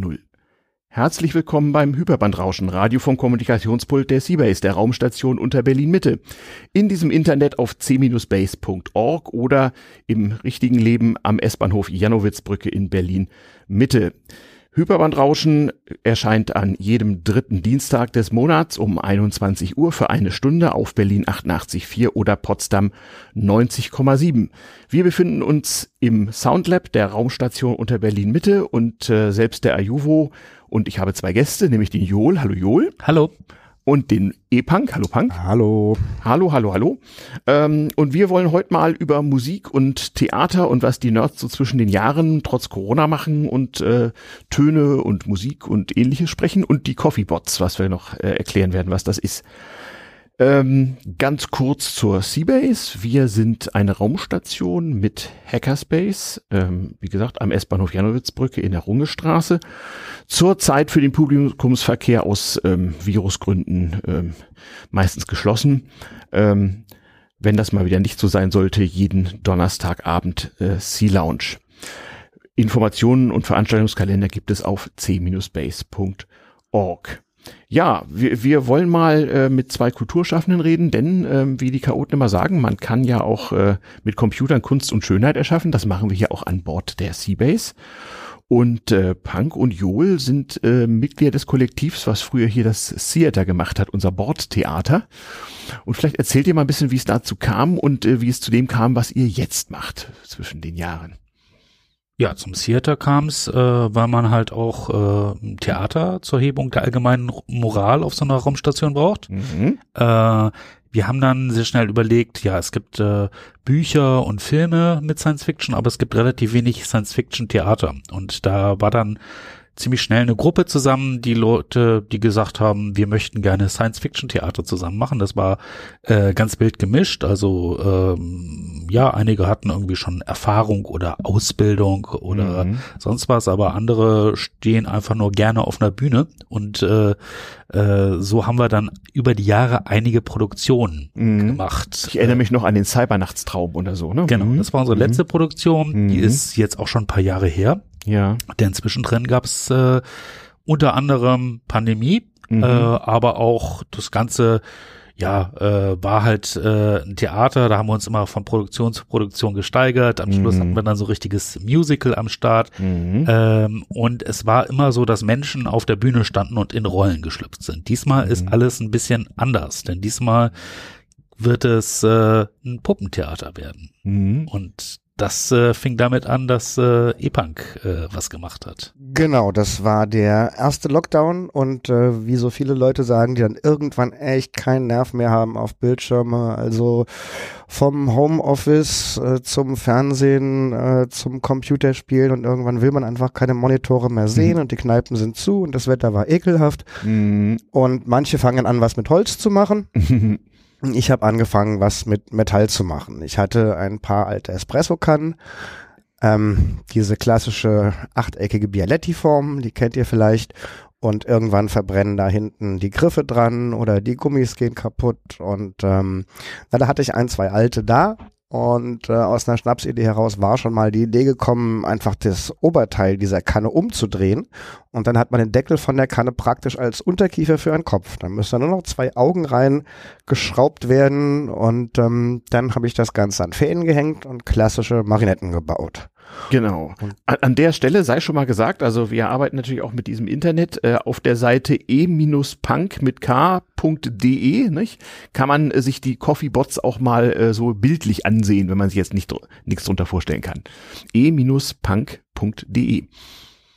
0. Herzlich willkommen beim Hyperbandrauschen, Radio vom Kommunikationspult der Seabase, der Raumstation unter Berlin Mitte. In diesem Internet auf c-base.org oder im richtigen Leben am S-Bahnhof Janowitzbrücke in Berlin Mitte. Hyperbandrauschen erscheint an jedem dritten Dienstag des Monats um 21 Uhr für eine Stunde auf Berlin 88.4 oder Potsdam 90,7. Wir befinden uns im Soundlab der Raumstation unter Berlin Mitte und äh, selbst der Ajuvo und ich habe zwei Gäste, nämlich den Joel. Hallo Joel. Hallo und den E-Punk. Hallo Punk. Hallo. Hallo, hallo, hallo. Ähm, und wir wollen heute mal über Musik und Theater und was die Nerds so zwischen den Jahren trotz Corona machen und äh, Töne und Musik und ähnliches sprechen und die Coffeebots, was wir noch äh, erklären werden, was das ist. Ähm, ganz kurz zur Seabase. Wir sind eine Raumstation mit Hackerspace, ähm, wie gesagt, am S-Bahnhof Janowitzbrücke in der Rungestraße. Zurzeit für den Publikumsverkehr aus ähm, Virusgründen ähm, meistens geschlossen. Ähm, wenn das mal wieder nicht so sein sollte, jeden Donnerstagabend äh, Sea Lounge. Informationen und Veranstaltungskalender gibt es auf c-base.org. Ja, wir, wir wollen mal äh, mit zwei Kulturschaffenden reden, denn äh, wie die Chaoten immer sagen, man kann ja auch äh, mit Computern Kunst und Schönheit erschaffen. Das machen wir hier auch an Bord der Seabase. Und äh, Punk und Joel sind äh, Mitglieder des Kollektivs, was früher hier das Theater gemacht hat, unser Bordtheater. Und vielleicht erzählt ihr mal ein bisschen, wie es dazu kam und äh, wie es zu dem kam, was ihr jetzt macht zwischen den Jahren. Ja, zum Theater kam es, äh, weil man halt auch äh, Theater zur Hebung der allgemeinen Moral auf so einer Raumstation braucht. Mhm. Äh, wir haben dann sehr schnell überlegt, ja, es gibt äh, Bücher und Filme mit Science Fiction, aber es gibt relativ wenig Science Fiction Theater. Und da war dann ziemlich schnell eine Gruppe zusammen, die Leute, die gesagt haben, wir möchten gerne Science-Fiction-Theater zusammen machen. Das war äh, ganz wild gemischt. Also ähm, ja, einige hatten irgendwie schon Erfahrung oder Ausbildung oder mhm. sonst was, aber andere stehen einfach nur gerne auf einer Bühne. Und äh, äh, so haben wir dann über die Jahre einige Produktionen mhm. gemacht. Ich erinnere mich noch an den Cybernachtstraum oder so, ne? Genau, das war unsere letzte mhm. Produktion. Die mhm. ist jetzt auch schon ein paar Jahre her. Ja. Denn zwischendrin gab es äh, unter anderem Pandemie, mhm. äh, aber auch das ganze ja, äh, war halt äh, ein Theater, da haben wir uns immer von Produktion zu Produktion gesteigert. Am mhm. Schluss hatten wir dann so richtiges Musical am Start. Mhm. Ähm, und es war immer so, dass Menschen auf der Bühne standen und in Rollen geschlüpft sind. Diesmal mhm. ist alles ein bisschen anders, denn diesmal wird es äh, ein Puppentheater werden. Mhm. Und das äh, fing damit an, dass äh, E-Punk äh, was gemacht hat. Genau, das war der erste Lockdown und äh, wie so viele Leute sagen, die dann irgendwann echt keinen Nerv mehr haben auf Bildschirme, also vom Homeoffice äh, zum Fernsehen, äh, zum Computerspielen und irgendwann will man einfach keine Monitore mehr sehen mhm. und die Kneipen sind zu und das Wetter war ekelhaft mhm. und manche fangen an, was mit Holz zu machen. Ich habe angefangen, was mit Metall zu machen. Ich hatte ein paar alte Espresso-Kannen, ähm, diese klassische achteckige Bialetti-Form, die kennt ihr vielleicht. Und irgendwann verbrennen da hinten die Griffe dran oder die Gummis gehen kaputt. Und ähm, na, da hatte ich ein, zwei alte da und äh, aus einer Schnapsidee heraus war schon mal die Idee gekommen, einfach das Oberteil dieser Kanne umzudrehen. Und dann hat man den Deckel von der Kanne praktisch als Unterkiefer für einen Kopf. Dann müssen da nur noch zwei Augen rein geschraubt werden. Und ähm, dann habe ich das Ganze an Fäden gehängt und klassische Marinetten gebaut. Genau. An, an, der Stelle sei schon mal gesagt, also wir arbeiten natürlich auch mit diesem Internet äh, auf der Seite e-punk mit k.de, nicht? Kann man äh, sich die Coffeebots auch mal äh, so bildlich ansehen, wenn man sich jetzt nicht nichts drunter vorstellen kann. e-punk.de.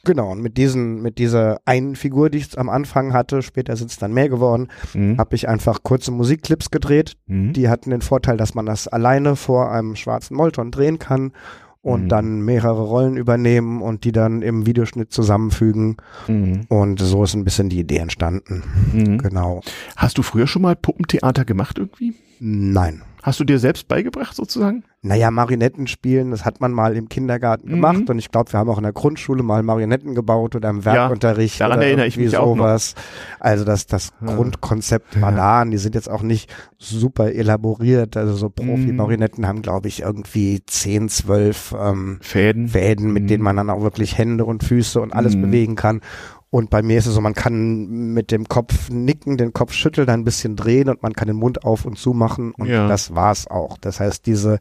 Genau, und mit diesen, mit dieser einen Figur, die ich am Anfang hatte, später sind es dann mehr geworden, mhm. habe ich einfach kurze Musikclips gedreht. Mhm. Die hatten den Vorteil, dass man das alleine vor einem schwarzen Molton drehen kann und mhm. dann mehrere Rollen übernehmen und die dann im Videoschnitt zusammenfügen. Mhm. Und so ist ein bisschen die Idee entstanden. Mhm. Genau. Hast du früher schon mal Puppentheater gemacht irgendwie? Nein. Hast du dir selbst beigebracht sozusagen? Naja, Marionetten spielen, das hat man mal im Kindergarten Mhm. gemacht und ich glaube, wir haben auch in der Grundschule mal Marionetten gebaut oder im Werkunterricht. daran oder erinnere ich mich auch noch. sowas. Also das, das Ja. Grundkonzept war da und die sind jetzt auch nicht super elaboriert. Also so Mhm. Profi-Marionetten haben, glaube ich, irgendwie 10, 12 ähm, Fäden. Fäden, mit Mhm. denen man dann auch wirklich Hände und Füße und alles Mhm. bewegen kann. Und bei mir ist es so, man kann mit dem Kopf nicken, den Kopf schütteln, ein bisschen drehen und man kann den Mund auf und zu machen und Ja. das war's auch. Das heißt, diese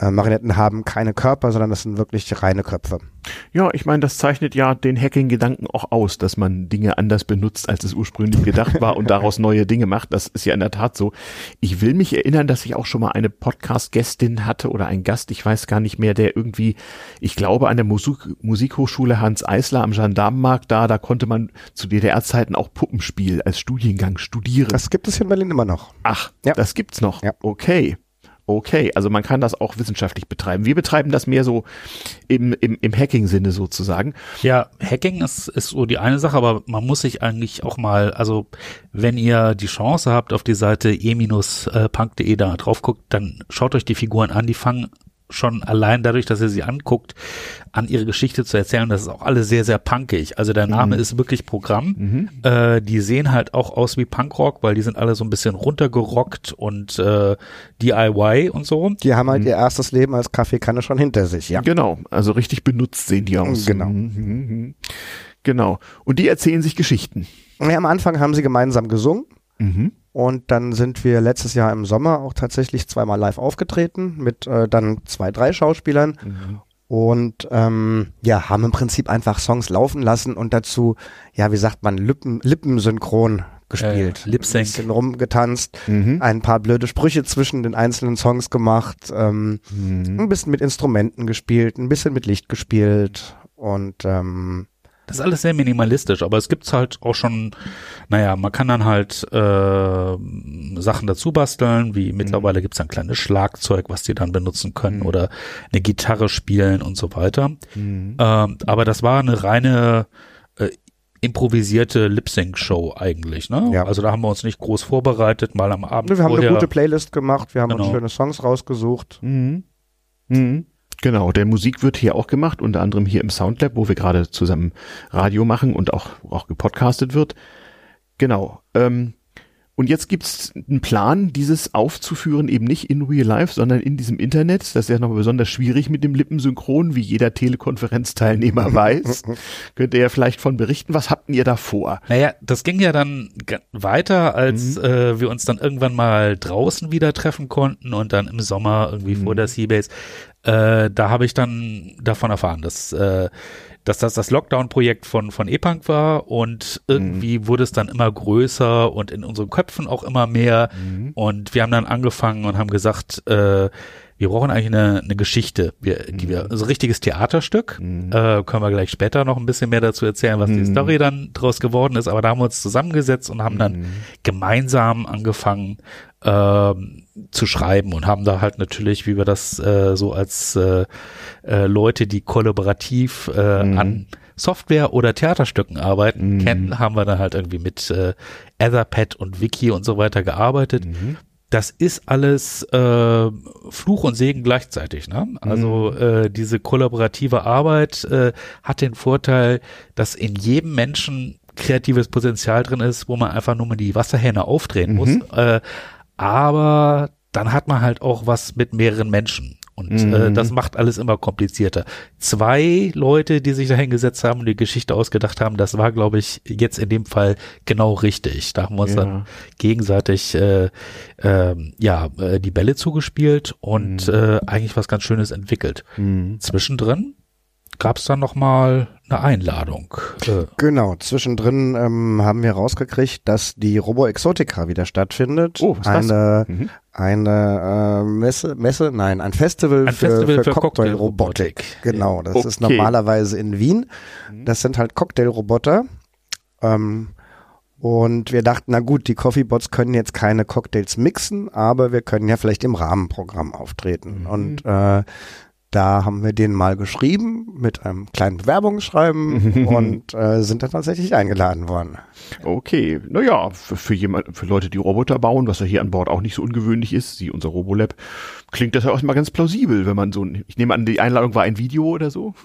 äh, Marionetten haben keine Körper, sondern das sind wirklich reine Köpfe. Ja, ich meine, das zeichnet ja den Hacking-Gedanken auch aus, dass man Dinge anders benutzt, als es ursprünglich gedacht war und daraus neue Dinge macht. Das ist ja in der Tat so. Ich will mich erinnern, dass ich auch schon mal eine Podcast-Gästin hatte oder ein Gast, ich weiß gar nicht mehr, der irgendwie, ich glaube, an der Musik Musikhochschule Hans Eisler am Gendarmenmarkt da, da konnte man zu DDR-Zeiten auch Puppenspiel als Studiengang studieren. Das gibt es hier in Berlin immer noch. Ach, Ja. das gibt's noch. Ja. Okay. Okay, also man kann das auch wissenschaftlich betreiben. Wir betreiben das mehr so im, im, im Hacking-Sinne sozusagen. Ja, Hacking ist, ist so die eine Sache, aber man muss sich eigentlich auch mal, also wenn ihr die Chance habt, auf die Seite e-punk.de da drauf guckt, dann schaut euch die Figuren an, die fangen schon allein dadurch, dass ihr sie anguckt, an ihre Geschichte zu erzählen. Das ist auch alles sehr, sehr punkig. Also der Name Mhm. ist wirklich Programm. Mhm. Äh, die sehen halt auch aus wie Punkrock, weil die sind alle so ein bisschen runtergerockt und äh, DIY und so. Die haben halt ihr erstes Leben als Kaffeekanne schon hinter sich, ja. Genau, also richtig benutzt sehen die aus. Genau. Mhm, mhm. Genau. Und die erzählen sich Geschichten. Ja, am Anfang haben sie gemeinsam gesungen. Mhm. Und dann sind wir letztes Jahr im Sommer auch tatsächlich zweimal live aufgetreten mit äh, dann zwei, drei Schauspielern Mhm. und ähm, ja, haben im Prinzip einfach Songs laufen lassen und dazu, ja, wie sagt man, Lippen, lippensynchron gespielt. Äh, Lip-Sync. Ein bisschen rumgetanzt, Mhm. ein paar blöde Sprüche zwischen den einzelnen Songs gemacht, ähm, Mhm. ein bisschen mit Instrumenten gespielt, ein bisschen mit Licht gespielt und ähm, Das ist alles sehr minimalistisch, aber es gibt's halt auch schon, naja, man kann dann halt äh, Sachen dazu basteln, wie mittlerweile gibt's ein kleines Schlagzeug, was die dann benutzen können Mhm. oder eine Gitarre spielen und so weiter. Mhm. Ähm, aber das war eine reine äh, improvisierte Lip-Sync-Show eigentlich, ne? Ja. Also da haben wir uns nicht groß vorbereitet, mal am Abend wir haben vorher. eine gute Playlist gemacht, wir haben uns Genau. schöne Songs rausgesucht. Mhm. Mhm. Genau, der Musik wird hier auch gemacht, unter anderem hier im Soundlab, wo wir gerade zusammen Radio machen und auch, auch gepodcastet wird. Genau. Ähm, und jetzt gibt's einen Plan, dieses aufzuführen, eben nicht in Real Life, sondern in diesem Internet. Das ist ja noch besonders schwierig mit dem Lippensynchron, wie jeder Telekonferenzteilnehmer weiß. Könnt ihr ja vielleicht von berichten, was habt ihr da vor? Naja, das ging ja dann weiter, als Mhm. äh, wir uns dann irgendwann mal draußen wieder treffen konnten und dann im Sommer irgendwie vor Mhm. der Seabase. Äh, da habe ich dann davon erfahren, dass, äh, dass das das Lockdown-Projekt von, von E-Punk war und irgendwie Mhm. wurde es dann immer größer und in unseren Köpfen auch immer mehr. Und wir haben dann angefangen und haben gesagt, äh, wir brauchen eigentlich eine, eine Geschichte, wir, die wir, also ein richtiges Theaterstück. Mhm. Äh, können wir gleich später noch ein bisschen mehr dazu erzählen, was die Mhm. Story dann draus geworden ist. Aber da haben wir uns zusammengesetzt und haben dann Mhm. gemeinsam angefangen ähm, zu schreiben und haben da halt natürlich, wie wir das äh, so als äh, äh, Leute, die kollaborativ äh, Mhm. an Software oder Theaterstücken arbeiten, Mhm. kennen, haben wir dann halt irgendwie mit äh, Etherpad und Wiki und so weiter gearbeitet Mhm. das ist alles äh, Fluch und Segen gleichzeitig. Ne? Also äh, diese kollaborative Arbeit äh, hat den Vorteil, dass in jedem Menschen kreatives Potenzial drin ist, wo man einfach nur mal die Wasserhähne aufdrehen muss. Mhm. Äh, aber dann hat man halt auch was mit mehreren Menschen. Und äh, Mhm. das macht alles immer komplizierter. Zwei Leute, die sich da hingesetzt haben und die Geschichte ausgedacht haben, das war, glaube ich, jetzt in dem Fall genau richtig. Da haben wir uns Ja. dann gegenseitig äh, ähm, ja äh, die Bälle zugespielt und Mhm. äh, eigentlich was ganz Schönes entwickelt. Mhm. Zwischendrin gab es dann noch mal eine Einladung. Äh, Genau, zwischendrin ähm, haben wir rausgekriegt, dass die Robo Exotica wieder stattfindet. Oh, was ist das? eine Mhm. eine äh, Messe, Messe, nein, ein Festival, Ein für, Festival für, für Cocktailrobotik. Cocktailrobotik. Genau, das ist Okay. normalerweise in Wien. Das sind halt Cocktailroboter. Ähm, und wir dachten, na gut, die Coffeebots können jetzt keine Cocktails mixen, aber wir können ja vielleicht im Rahmenprogramm auftreten. Mhm. Und äh, da haben wir den mal geschrieben mit einem kleinen Bewerbungsschreiben und äh, sind dann tatsächlich eingeladen worden. Okay, naja, für, für jemand, für Leute, die Roboter bauen, was ja hier an Bord auch nicht so ungewöhnlich ist, sie unser Robolab, klingt das ja erstmal ganz plausibel, wenn man so ein, ich nehme an, die Einladung war ein Video oder so.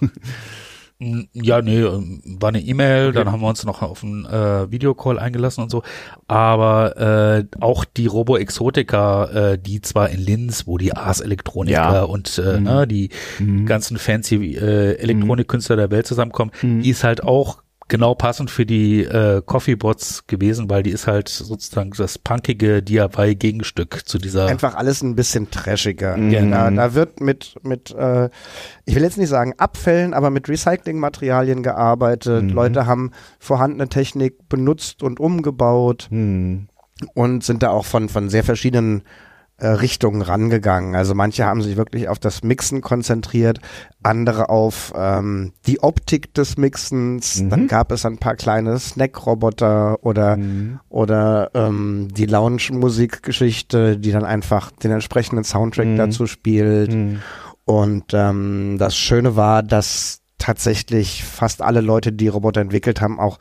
Ja, nee, ähm, war eine E-Mail, okay. dann haben wir uns noch auf einen äh, Videocall eingelassen und so. Aber äh, auch die Robo Exotica, äh, die zwar in Linz, wo die Ars Elektroniker ja. und äh, mhm. ne, die mhm. ganzen fancy äh, Elektronikkünstler der Welt zusammenkommen, mhm. die ist halt auch genau passend für die äh, Coffeebots gewesen, weil die ist halt sozusagen das punkige DIY-Gegenstück zu dieser. Einfach alles ein bisschen trashiger. Mhm. Da, da wird mit, mit äh, ich will jetzt nicht sagen Abfällen, aber mit Recyclingmaterialien gearbeitet. Mhm. Leute haben vorhandene Technik benutzt und umgebaut. Mhm. Und sind da auch von, von sehr verschiedenen Richtungen rangegangen. Also manche haben sich wirklich auf das Mixen konzentriert, andere auf ähm, die Optik des Mixens. Mhm. Dann gab es ein paar kleine Snack-Roboter oder mhm. oder ähm, die Lounge-Musikgeschichte, die dann einfach den entsprechenden Soundtrack mhm. dazu spielt. Mhm. Und ähm, das Schöne war, dass tatsächlich fast alle Leute, die Roboter entwickelt haben, auch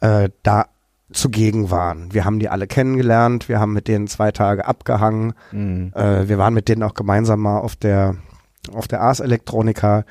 äh, da zugegen waren. Wir haben die alle kennengelernt, wir haben mit denen zwei Tage abgehangen, mhm. äh, wir waren mit denen auch gemeinsam mal auf der auf der Ars Electronica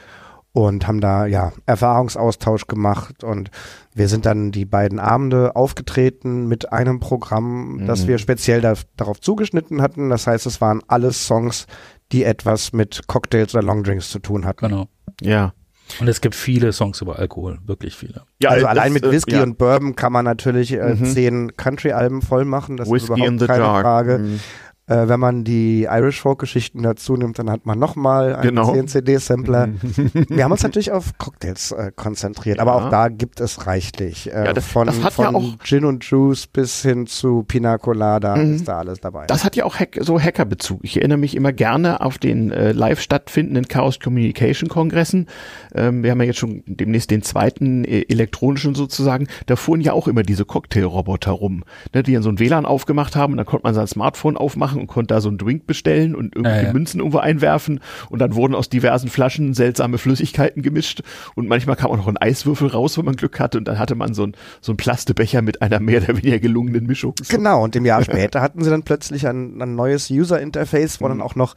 und haben da ja Erfahrungsaustausch gemacht und wir sind dann die beiden Abende aufgetreten mit einem Programm, mhm. das wir speziell da, darauf zugeschnitten hatten. Das heißt, es waren alles Songs, die etwas mit Cocktails oder Longdrinks zu tun hatten. Genau. Ja. Und es gibt viele Songs über Alkohol, wirklich viele. Ja, also allein mit äh, Whisky ja. und Bourbon kann man natürlich äh, mhm. zehn Country-Alben voll machen. Das Whiskey ist überhaupt keine dark. Frage. Mhm. Äh, wenn man die Irish Folk Geschichten dazu nimmt, dann hat man nochmal einen genau. 10 CD Sampler. Wir haben uns natürlich auf Cocktails äh, konzentriert, ja. aber auch da gibt es reichlich. Äh, ja, das, von das von ja Gin und Juice bis hin zu Pina Colada mhm. ist da alles dabei. Das hat ja auch Hack, so Hackerbezug. Ich erinnere mich immer gerne auf den äh, live stattfindenden Chaos Communication Kongressen. Ähm, wir haben ja jetzt schon demnächst den zweiten äh, elektronischen sozusagen. Da fuhren ja auch immer diese Cocktailroboter rum, ne, die dann so ein WLAN aufgemacht haben und dann konnte man sein Smartphone aufmachen machen und konnte da so einen Drink bestellen und irgendwelche ja, ja. Münzen irgendwo einwerfen und dann wurden aus diversen Flaschen seltsame Flüssigkeiten gemischt und manchmal kam auch noch ein Eiswürfel raus, wenn man Glück hatte und dann hatte man so ein so ein Plastebecher mit einer mehr oder weniger gelungenen Mischung. Genau und im Jahr später hatten sie dann plötzlich ein, ein neues User Interface, wo mhm. dann auch noch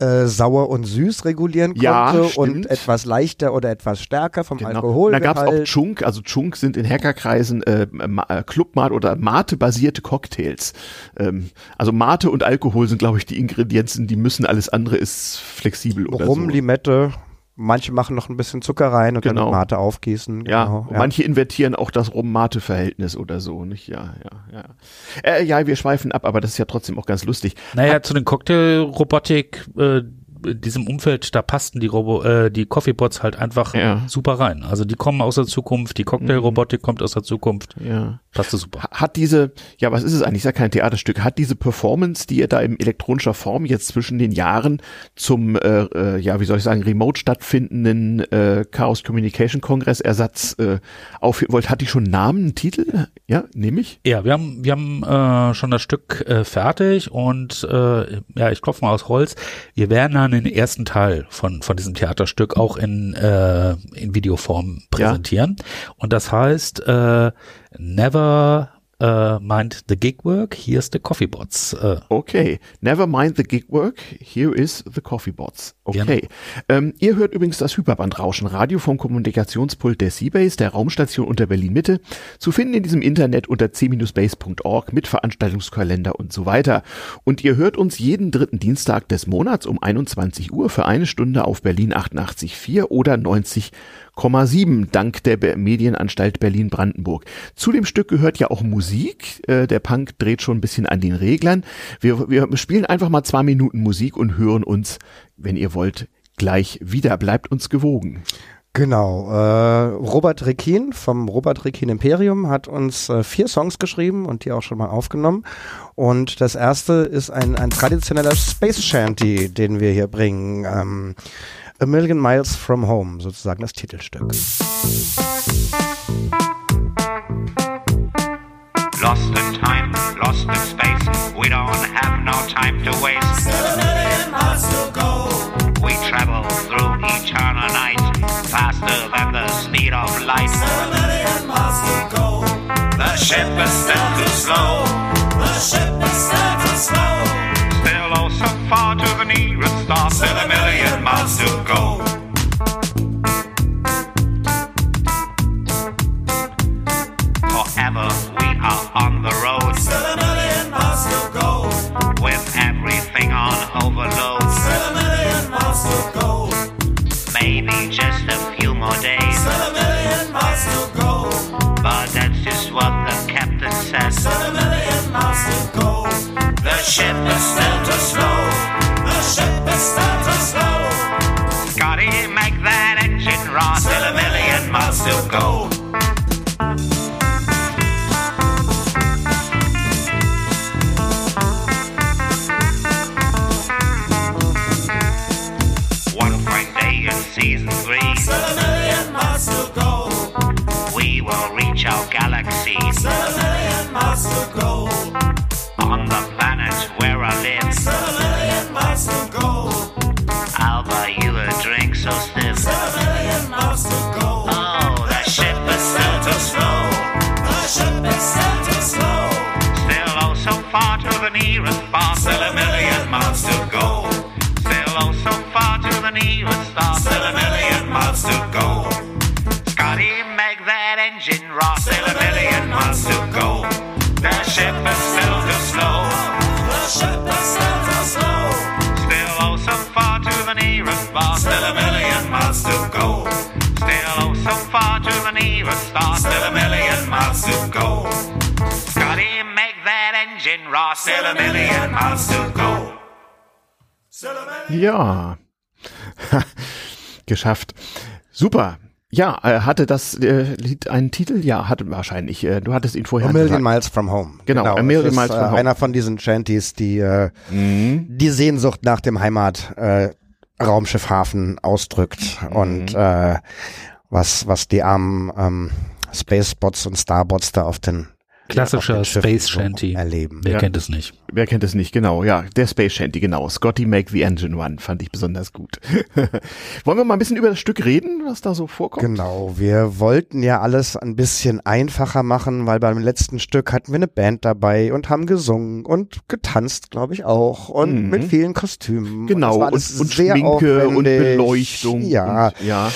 äh, sauer und süß regulieren konnte ja, und etwas leichter oder etwas stärker vom genau. Alkohol. Da gab es auch Chunk, also Chunk sind in Hackerkreisen äh, äh Clubmate oder Mate-basierte Cocktails. Ähm, also Mate und Alkohol sind, glaube ich, die Ingredienzen, die müssen, alles andere ist flexibel oder Rum, so. Limette, Manche machen noch ein bisschen Zucker rein und genau. dann Mate aufgießen. Ja, genau, ja. manche invertieren auch das Rum-Mate-Verhältnis oder so, nicht? Ja, ja, ja. Äh, ja, wir schweifen ab, aber das ist ja trotzdem auch ganz lustig. Naja, Hat, zu den Cocktail-Robotik, äh, diesem Umfeld, da passten die Robo, äh, die Coffeebots halt einfach ja. super rein. Also die kommen aus der Zukunft, die Cocktailrobotik mhm. kommt aus der Zukunft. Ja. Passte super. Hat diese, ja, was ist es eigentlich? Ist ja kein Theaterstück. Hat diese Performance, die ihr da in elektronischer Form jetzt zwischen den Jahren zum, äh, äh, ja, wie soll ich sagen, remote stattfindenden äh, Chaos Communication Kongress Ersatz äh, aufhören wollt, hat die schon Namen, einen Titel? Ja, nehme ich? Ja, wir haben, wir haben äh, schon das Stück äh, fertig und äh, ja, ich klopfe mal aus Holz. Wir werden dann den ersten Teil von, von diesem Theaterstück auch in, äh, in Videoform präsentieren. Ja. Und das heißt, äh, Never uh, mind the gig work, here's the coffee bots. Uh. Okay, never mind the gig work, here is the coffee bots. Okay. Ähm, ihr hört übrigens das Hyperbandrauschen Radio vom Kommunikationspult der Seabase, der Raumstation unter Berlin Mitte, zu finden in diesem Internet unter c-base.org mit Veranstaltungskalender und so weiter. Und ihr hört uns jeden dritten Dienstag des Monats um 21 Uhr für eine Stunde auf Berlin 88.4 oder 90 7 dank der Medienanstalt Berlin-Brandenburg. Zu dem Stück gehört ja auch Musik. Äh, der Punk dreht schon ein bisschen an den Reglern. Wir, wir spielen einfach mal zwei Minuten Musik und hören uns, wenn ihr wollt, gleich wieder. Bleibt uns gewogen. Genau. Äh, Robert Rekin vom Robert Rekin Imperium hat uns äh, vier Songs geschrieben und die auch schon mal aufgenommen. Und das erste ist ein, ein traditioneller Space Shanty, den wir hier bringen. Ähm, A Million Miles from Home, sozusagen das Titelstück. Lost in time, lost in space, we don't have no time to waste. Miles to go. We travel through eternal night, faster than the speed of light. Miles to go. The ship is still too slow. The ship is still ship is still too slow. The ship is still miles miles to go. Scotty, make that engine rock. Still a million miles to go. The ship is still too slow. The ship is still too slow. Still oh so far to the nearest bar. Still a million miles to go. Still oh so far to the nearest star. Still a million miles to go. Scotty, make that engine rock. Still a million miles to go. Still a million Ja. Geschafft. Super. Ja, äh, hatte das äh, Lied einen Titel? Ja, hatte wahrscheinlich. Äh, du hattest ihn vorher A Million gesagt. Miles from Home. Genau, A das Million ist, Miles from Home. Einer von diesen Shanties, die äh, Mhm. die Sehnsucht nach dem Heimat äh, Raumschiffhafen ausdrückt Mhm. und äh, was was die armen ähm, Spacebots und Starbots da auf den Klassischer Schiffen Space Shanty. erleben. Wer Ja. kennt es nicht? Wer kennt es nicht? Genau, ja, der Space Shanty, genau. Scotty Make the Engine One fand ich besonders gut. Wollen wir mal ein bisschen über das Stück reden, was da so vorkommt? Genau, wir wollten ja alles ein bisschen einfacher machen, weil beim letzten Stück hatten wir eine Band dabei und haben gesungen und getanzt, glaube ich auch, und Mhm. mit vielen Kostümen. Genau, und, und sehr Schminke und aufwendig. Beleuchtung. Ja, Und, ja.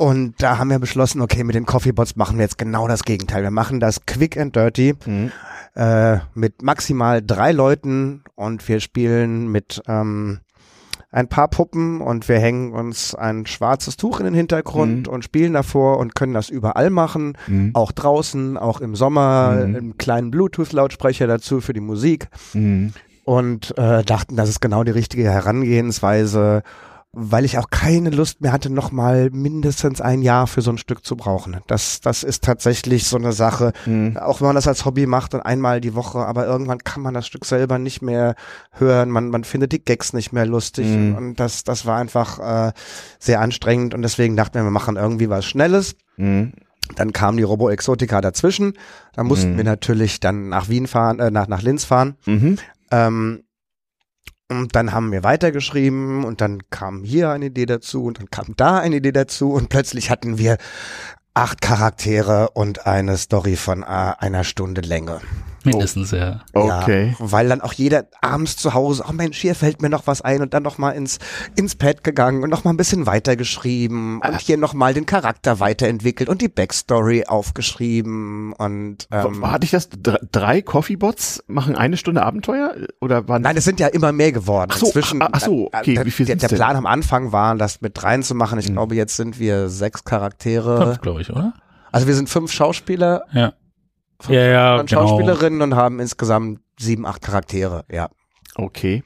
Und da haben wir beschlossen, okay, mit den Coffeebots machen wir jetzt genau das Gegenteil. Wir machen das quick and dirty Mhm. äh, mit maximal drei Leuten und wir spielen mit ähm, ein paar Puppen und wir hängen uns ein schwarzes Tuch in den Hintergrund und spielen davor und können das überall machen, Mhm. auch draußen, auch im Sommer, Mhm. einen kleinen Bluetooth-Lautsprecher dazu für die Musik Mhm. und äh, dachten, das ist genau die richtige Herangehensweise, weil ich auch keine Lust mehr hatte, noch mal mindestens ein Jahr für so ein Stück zu brauchen. Das, das ist tatsächlich so eine Sache, Mhm. auch wenn man das als Hobby macht und einmal die Woche, aber irgendwann kann man das Stück selber nicht mehr hören, man, man findet die Gags nicht mehr lustig Mhm. und das, das war einfach äh, sehr anstrengend und deswegen dachten wir, wir machen irgendwie was Schnelles. Mhm. Dann kam die Robo Exotica dazwischen. Da mussten Mhm. wir natürlich dann nach Wien fahren, äh, nach, nach Linz fahren. Mhm. Ähm, und dann haben wir weitergeschrieben und dann kam hier eine Idee dazu und dann kam da eine Idee dazu und plötzlich hatten wir acht Charaktere und eine Story von äh, einer Stunde Länge. Mindestens, ja. Okay. Ja, weil dann auch jeder abends zu Hause, oh Mensch, hier fällt mir noch was ein und dann noch mal ins, ins Pad gegangen und noch mal ein bisschen weitergeschrieben und hier noch mal den Charakter weiterentwickelt und die Backstory aufgeschrieben und ähm, Hatte ich das? Dr- Drei Coffeebots machen eine Stunde Abenteuer? Oder waren Nein, es sind ja immer mehr geworden. Ach so, Inzwischen, ach- ach so, okay, der, wie viel der, der denn? Plan am Anfang war, das mit reinzumachen. Hm. Ich glaube, jetzt sind wir sechs Charaktere. Fünf, glaube ich, oder? Also wir sind fünf Schauspieler Ja. Fünf Ja, ja, genau. Schauspielerinnen und haben insgesamt sieben, acht Charaktere. Ja, Okay.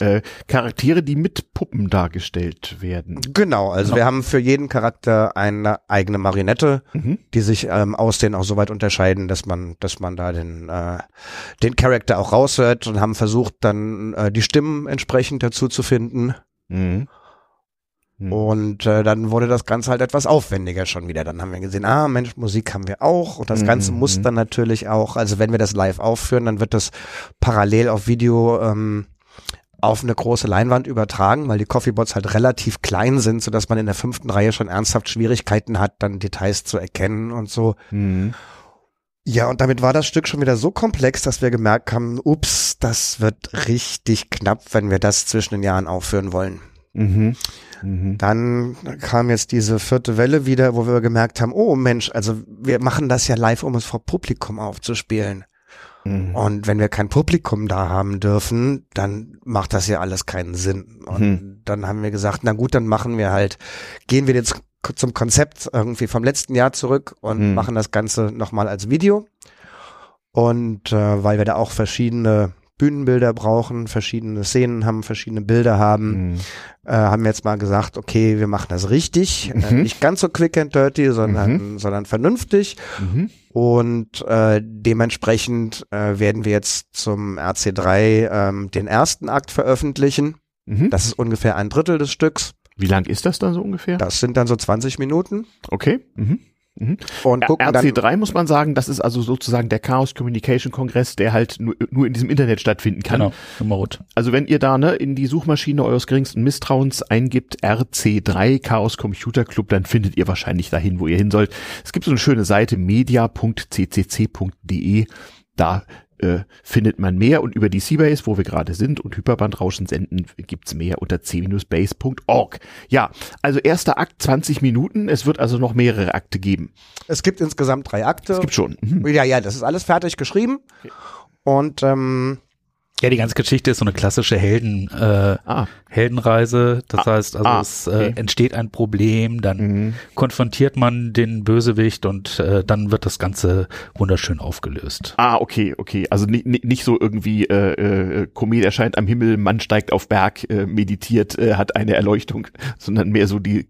Äh, Charaktere, die mit Puppen dargestellt werden. genau. Also wir haben für jeden Charakter eine eigene Marionette, Mhm. die sich ähm, aus denen auch so weit unterscheiden, dass man, dass man da den äh, den Charakter auch raushört und haben versucht, dann äh, die Stimmen entsprechend dazu zu finden. Mhm. Mhm. Und äh, dann wurde das Ganze halt etwas aufwendiger schon wieder. Dann haben wir gesehen, ah Mensch, Musik haben wir auch. Und das Ganze Mhm. muss dann natürlich auch, also wenn wir das live aufführen, dann wird das parallel auf Video ähm, auf eine große Leinwand übertragen, weil die Coffeebots halt relativ klein sind, sodass man in der fünften Reihe schon ernsthaft Schwierigkeiten hat, dann Details zu erkennen und so. Mhm. Ja, und damit war das Stück schon wieder so komplex, dass wir gemerkt haben, ups, das wird richtig knapp, wenn wir das zwischen den Jahren aufführen wollen. Mhm. Mhm. Dann kam jetzt diese vierte Welle wieder, wo wir gemerkt haben, oh Mensch, also wir machen das ja live, um es vor Publikum aufzuspielen. Mhm. Und wenn wir kein Publikum da haben dürfen, dann macht das ja alles keinen Sinn. Und Mhm. dann haben wir gesagt, na gut, dann machen wir halt, gehen wir jetzt zum Konzept irgendwie vom letzten Jahr zurück und Mhm. machen das Ganze nochmal als Video. Und äh, weil wir da auch verschiedene Bühnenbilder brauchen, verschiedene Szenen haben, verschiedene Bilder haben, Mhm. äh, haben jetzt mal gesagt, okay, wir machen das richtig, äh, Mhm. nicht ganz so quick and dirty, sondern, sondern vernünftig. Mhm. Und äh, dementsprechend äh, werden wir jetzt zum RC3 ähm, den ersten Akt veröffentlichen. Mhm. Das ist ungefähr ein Drittel des Stücks. Wie lang ist das dann so ungefähr? Das sind dann so 20 Minuten. Okay. Mhm. Und gucken dann, RC3 muss man sagen, das ist also sozusagen der Chaos Communication Kongress, der halt nur, nur in diesem Internet stattfinden kann. Genau, remote. Also wenn ihr da ne, in die Suchmaschine eures geringsten Misstrauens eingibt RC3 Chaos Computer Club, dann findet ihr wahrscheinlich dahin, wo ihr hin sollt. Es gibt so eine schöne Seite media.ccc.de. Da äh, findet man mehr und über die Seabase, wo wir gerade sind und Hyperbandrauschen senden, gibt's mehr unter c-base.org. Ja, also erster Akt 20 Minuten. Es wird also noch mehrere Akte geben. es gibt insgesamt drei Akte. Es gibt schon. Mhm. ja, ja, das ist alles fertig geschrieben. Und ähm, Ja, die ganze Geschichte ist so eine klassische Helden, äh, Ah, Heldenreise. Das Ah, heißt, also ah, es äh, okay. entsteht ein Problem, dann mhm. konfrontiert man den Bösewicht und äh, dann wird das Ganze wunderschön aufgelöst. Ah, okay, okay. Also nicht, nicht, so irgendwie äh, äh, Komet erscheint am Himmel, Mann steigt auf Berg, äh, meditiert, äh, hat eine Erleuchtung, sondern mehr so die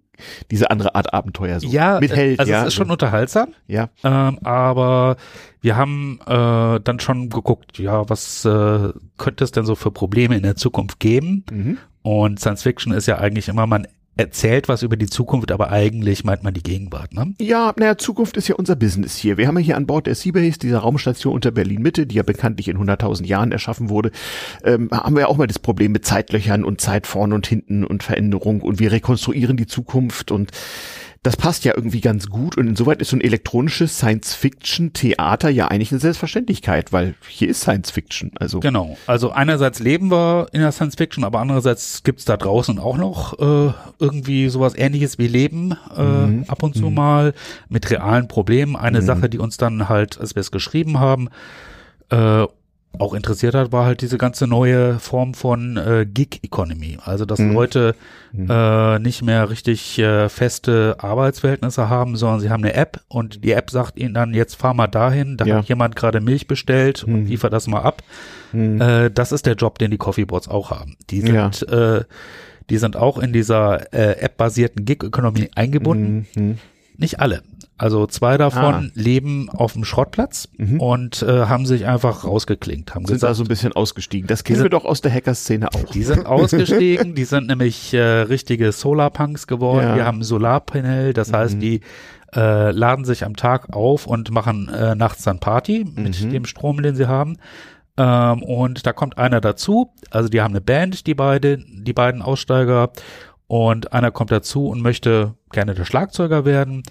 diese andere Art Abenteuer so. Ja, mit Held, also ja. es ist schon unterhaltsam, ja. ähm, aber wir haben äh, dann schon geguckt, ja, was äh, könnte es denn so für Probleme in der Zukunft geben? Mhm. Und Science Fiction ist ja eigentlich immer, man erzählt was über die Zukunft, aber eigentlich meint man die Gegenwart, ne? Ja, naja, Zukunft ist ja unser Business hier. Wir haben ja hier an Bord der Seabase, dieser Raumstation unter Berlin-Mitte, die ja bekanntlich in 100.000 Jahren erschaffen wurde, ähm, haben wir ja auch mal das Problem mit Zeitlöchern und Zeit vorn und hinten und Veränderung und wir rekonstruieren die Zukunft und das passt ja irgendwie ganz gut und insoweit ist so ein elektronisches Science-Fiction-Theater ja eigentlich eine Selbstverständlichkeit, weil hier ist Science-Fiction, also. Genau. Also einerseits leben wir in der Science Fiction, aber andererseits gibt's da draußen auch noch äh, irgendwie sowas ähnliches wie Leben äh, Mhm. ab und zu mal mit realen Problemen. Eine Mhm. Sache, die uns dann halt, als wir es geschrieben haben, äh, auch interessiert hat, war halt diese ganze neue Form von äh, Gig Economy. Also dass Mhm. Leute Mhm. äh, nicht mehr richtig äh, feste Arbeitsverhältnisse haben, sondern sie haben eine App und die App sagt ihnen dann, jetzt fahr mal dahin, da Ja. hat jemand gerade Milch bestellt und Mhm. liefer das mal ab. Mhm. Äh, das ist der Job, den die Coffeebots auch haben. Die sind, äh, die sind auch in dieser äh, App-basierten Gig-Economy eingebunden. Mhm. Nicht alle. Also zwei davon Ah. leben auf dem Schrottplatz Mhm. und äh, haben sich einfach rausgeklinkt, haben Sind gesagt, da so ein bisschen ausgestiegen. Das kennen Diese- wir doch aus der Hacker-Szene auch. die sind ausgestiegen, die sind nämlich äh, richtige Solarpunks geworden, Ja. die haben ein Solarpanel, das heißt, Mhm. die äh, laden sich am Tag auf und machen äh, nachts dann Party mit Mhm. dem Strom, den sie haben. Ähm, und da kommt einer dazu, also die haben eine Band, die beide, die beiden Aussteiger, und einer kommt dazu und möchte gerne der Schlagzeuger werden.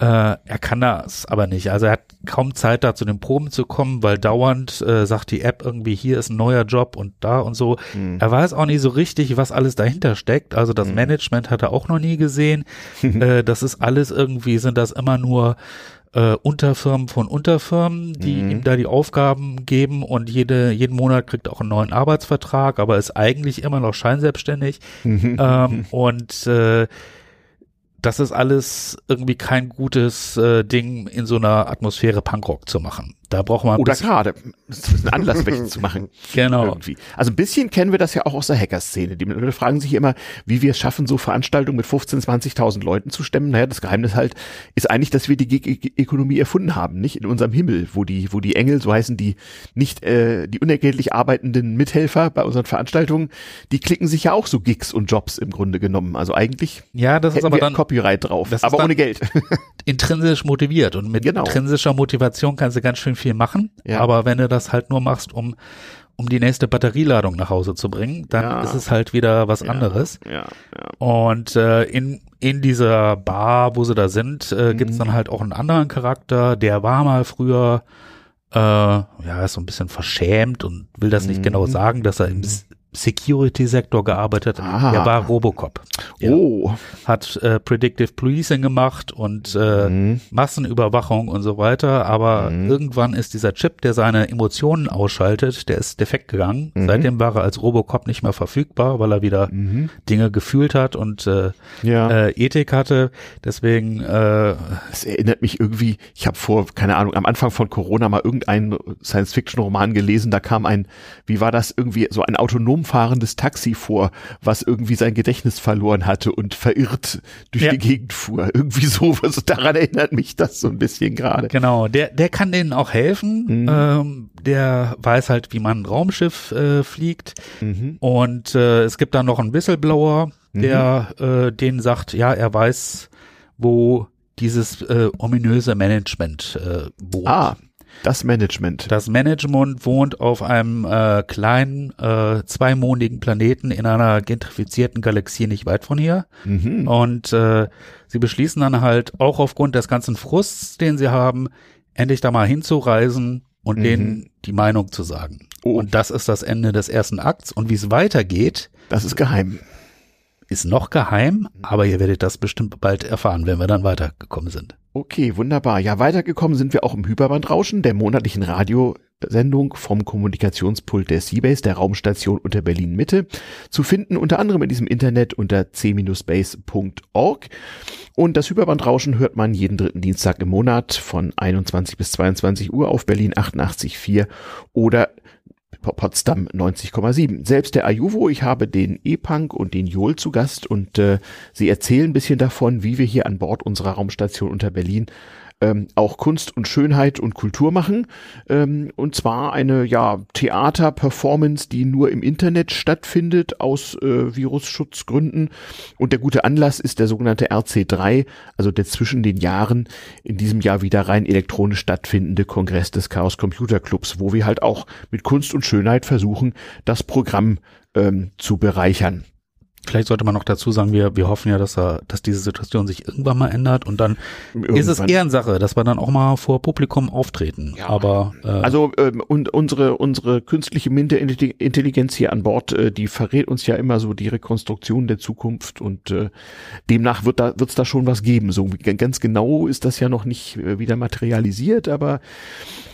Äh, er kann das aber nicht. Also er hat kaum Zeit, da zu den Proben zu kommen, weil dauernd äh, sagt die App irgendwie, hier ist ein neuer Job und da und so. Mhm. Er weiß auch nicht so richtig, was alles dahinter steckt. Also das Mhm. Management hat er auch noch nie gesehen. äh, das ist alles irgendwie, sind das immer nur äh, Unterfirmen von Unterfirmen, die Mhm. ihm da die Aufgaben geben und jede, jeden Monat kriegt auch einen neuen Arbeitsvertrag, aber ist eigentlich immer noch scheinselbstständig. Mhm. Ähm, und äh, das ist alles irgendwie kein gutes äh, Ding, in so einer Atmosphäre Punkrock zu machen. Da braucht man Oder gerade. Das ist ein Anlass, welchen zu machen. Genau. Irgendwie. Also ein bisschen kennen wir das ja auch aus der Hacker-Szene. Die Leute fragen sich immer, wie wir es schaffen, so Veranstaltungen mit 15.000, 20.000 Leuten zu stemmen. Naja, das Geheimnis halt ist eigentlich, dass wir die Gig-Ökonomie erfunden haben, nicht in unserem Himmel, wo die, wo die Engel, so heißen die nicht, äh, die unentgeltlich arbeitenden Mithelfer bei unseren Veranstaltungen, die klicken sich ja auch so Gigs und Jobs im Grunde genommen. Also eigentlich Ja, das ist aber dann Copyright drauf, aber ohne Geld. intrinsisch motiviert und mit Genau. intrinsischer Motivation kannst du ganz schön viel machen. Ja. Aber wenn du das halt nur machst, um um die nächste Batterieladung nach Hause zu bringen, dann Ja. ist es halt wieder was anderes. Ja, ja. Und äh, in in dieser Bar, wo sie da sind, äh, Mhm. gibt's dann halt auch einen anderen Charakter, der war mal früher äh, ja, ist so ein bisschen verschämt und will das nicht Mhm. genau sagen, dass er im S- Security-Sektor gearbeitet. Ah. Der war Robocop. Der Oh. hat äh, Predictive Policing gemacht und äh, Mhm. Massenüberwachung und so weiter, aber Mhm. irgendwann ist dieser Chip, der seine Emotionen ausschaltet, der ist defekt gegangen. Mhm. Seitdem war er als Robocop nicht mehr verfügbar, weil er wieder Mhm. Dinge gefühlt hat und äh, Ja. äh, Ethik hatte. Deswegen äh, Es erinnert mich irgendwie, ich habe vor, keine Ahnung, am Anfang von Corona mal irgendeinen Science-Fiction-Roman gelesen, da kam ein, wie war das, irgendwie so ein autonom fahrendes Taxi vor, was irgendwie sein Gedächtnis verloren hatte und verirrt durch Ja. die Gegend fuhr. Irgendwie so, also daran erinnert mich das so ein bisschen gerade. Genau, der, der kann denen auch helfen. Mhm. Ähm, der weiß halt, wie man ein Raumschiff äh, fliegt. Mhm. Und äh, es gibt dann noch einen Whistleblower, der äh, denen sagt, ja, er weiß, wo dieses äh, ominöse Management äh, wohnt. Ah, das Management. Das Management wohnt auf einem äh, kleinen, äh, zweimondigen Planeten in einer gentrifizierten Galaxie nicht weit von hier. Mhm. Und äh, sie beschließen dann halt auch aufgrund des ganzen Frusts, den sie haben, endlich da mal hinzureisen und Mhm. denen die Meinung zu sagen. Oh. Und das ist das Ende des ersten Akts. Und wie es weitergeht, Das ist geheim. Ist noch geheim, aber ihr werdet das bestimmt bald erfahren, wenn wir dann weitergekommen sind. Okay, wunderbar. Ja, weitergekommen sind wir auch im Hyperbandrauschen, der monatlichen Radiosendung vom Kommunikationspult der Seabase, der Raumstation unter Berlin Mitte, zu finden unter anderem in diesem Internet unter c-base.org. Und das Hyperbandrauschen hört man jeden dritten Dienstag im Monat von 21 bis 22 Uhr auf Berlin 88.4 oder Potsdam 90,7. Selbst der Ayuvo, ich habe den E-Punk und den Jol zu Gast und äh, sie erzählen ein bisschen davon, wie wir hier an Bord unserer Raumstation unter Berlin ähm, auch Kunst und Schönheit und Kultur machen. Ähm, und zwar eine ja, Theater-Performance, die nur im Internet stattfindet aus äh, Virusschutzgründen. Und der gute Anlass ist der sogenannte RC3, also der zwischen den Jahren in diesem Jahr wieder rein elektronisch stattfindende Kongress des Chaos Computer Clubs, wo wir halt auch mit Kunst und Schönheit versuchen, das Programm ähm, zu bereichern. Vielleicht sollte man noch dazu sagen, wir, wir hoffen ja, dass, er, dass diese Situation sich irgendwann mal ändert und dann ist es Irgendwann. Ehrensache, dass wir dann auch mal vor Publikum auftreten. Ja. Aber äh, Also ähm, und unsere unsere künstliche Mindenintelligenz hier an Bord, äh, die verrät uns ja immer so die Rekonstruktion der Zukunft und äh, demnach wird da wird's da schon was geben. So ganz genau ist das ja noch nicht äh, wieder materialisiert, aber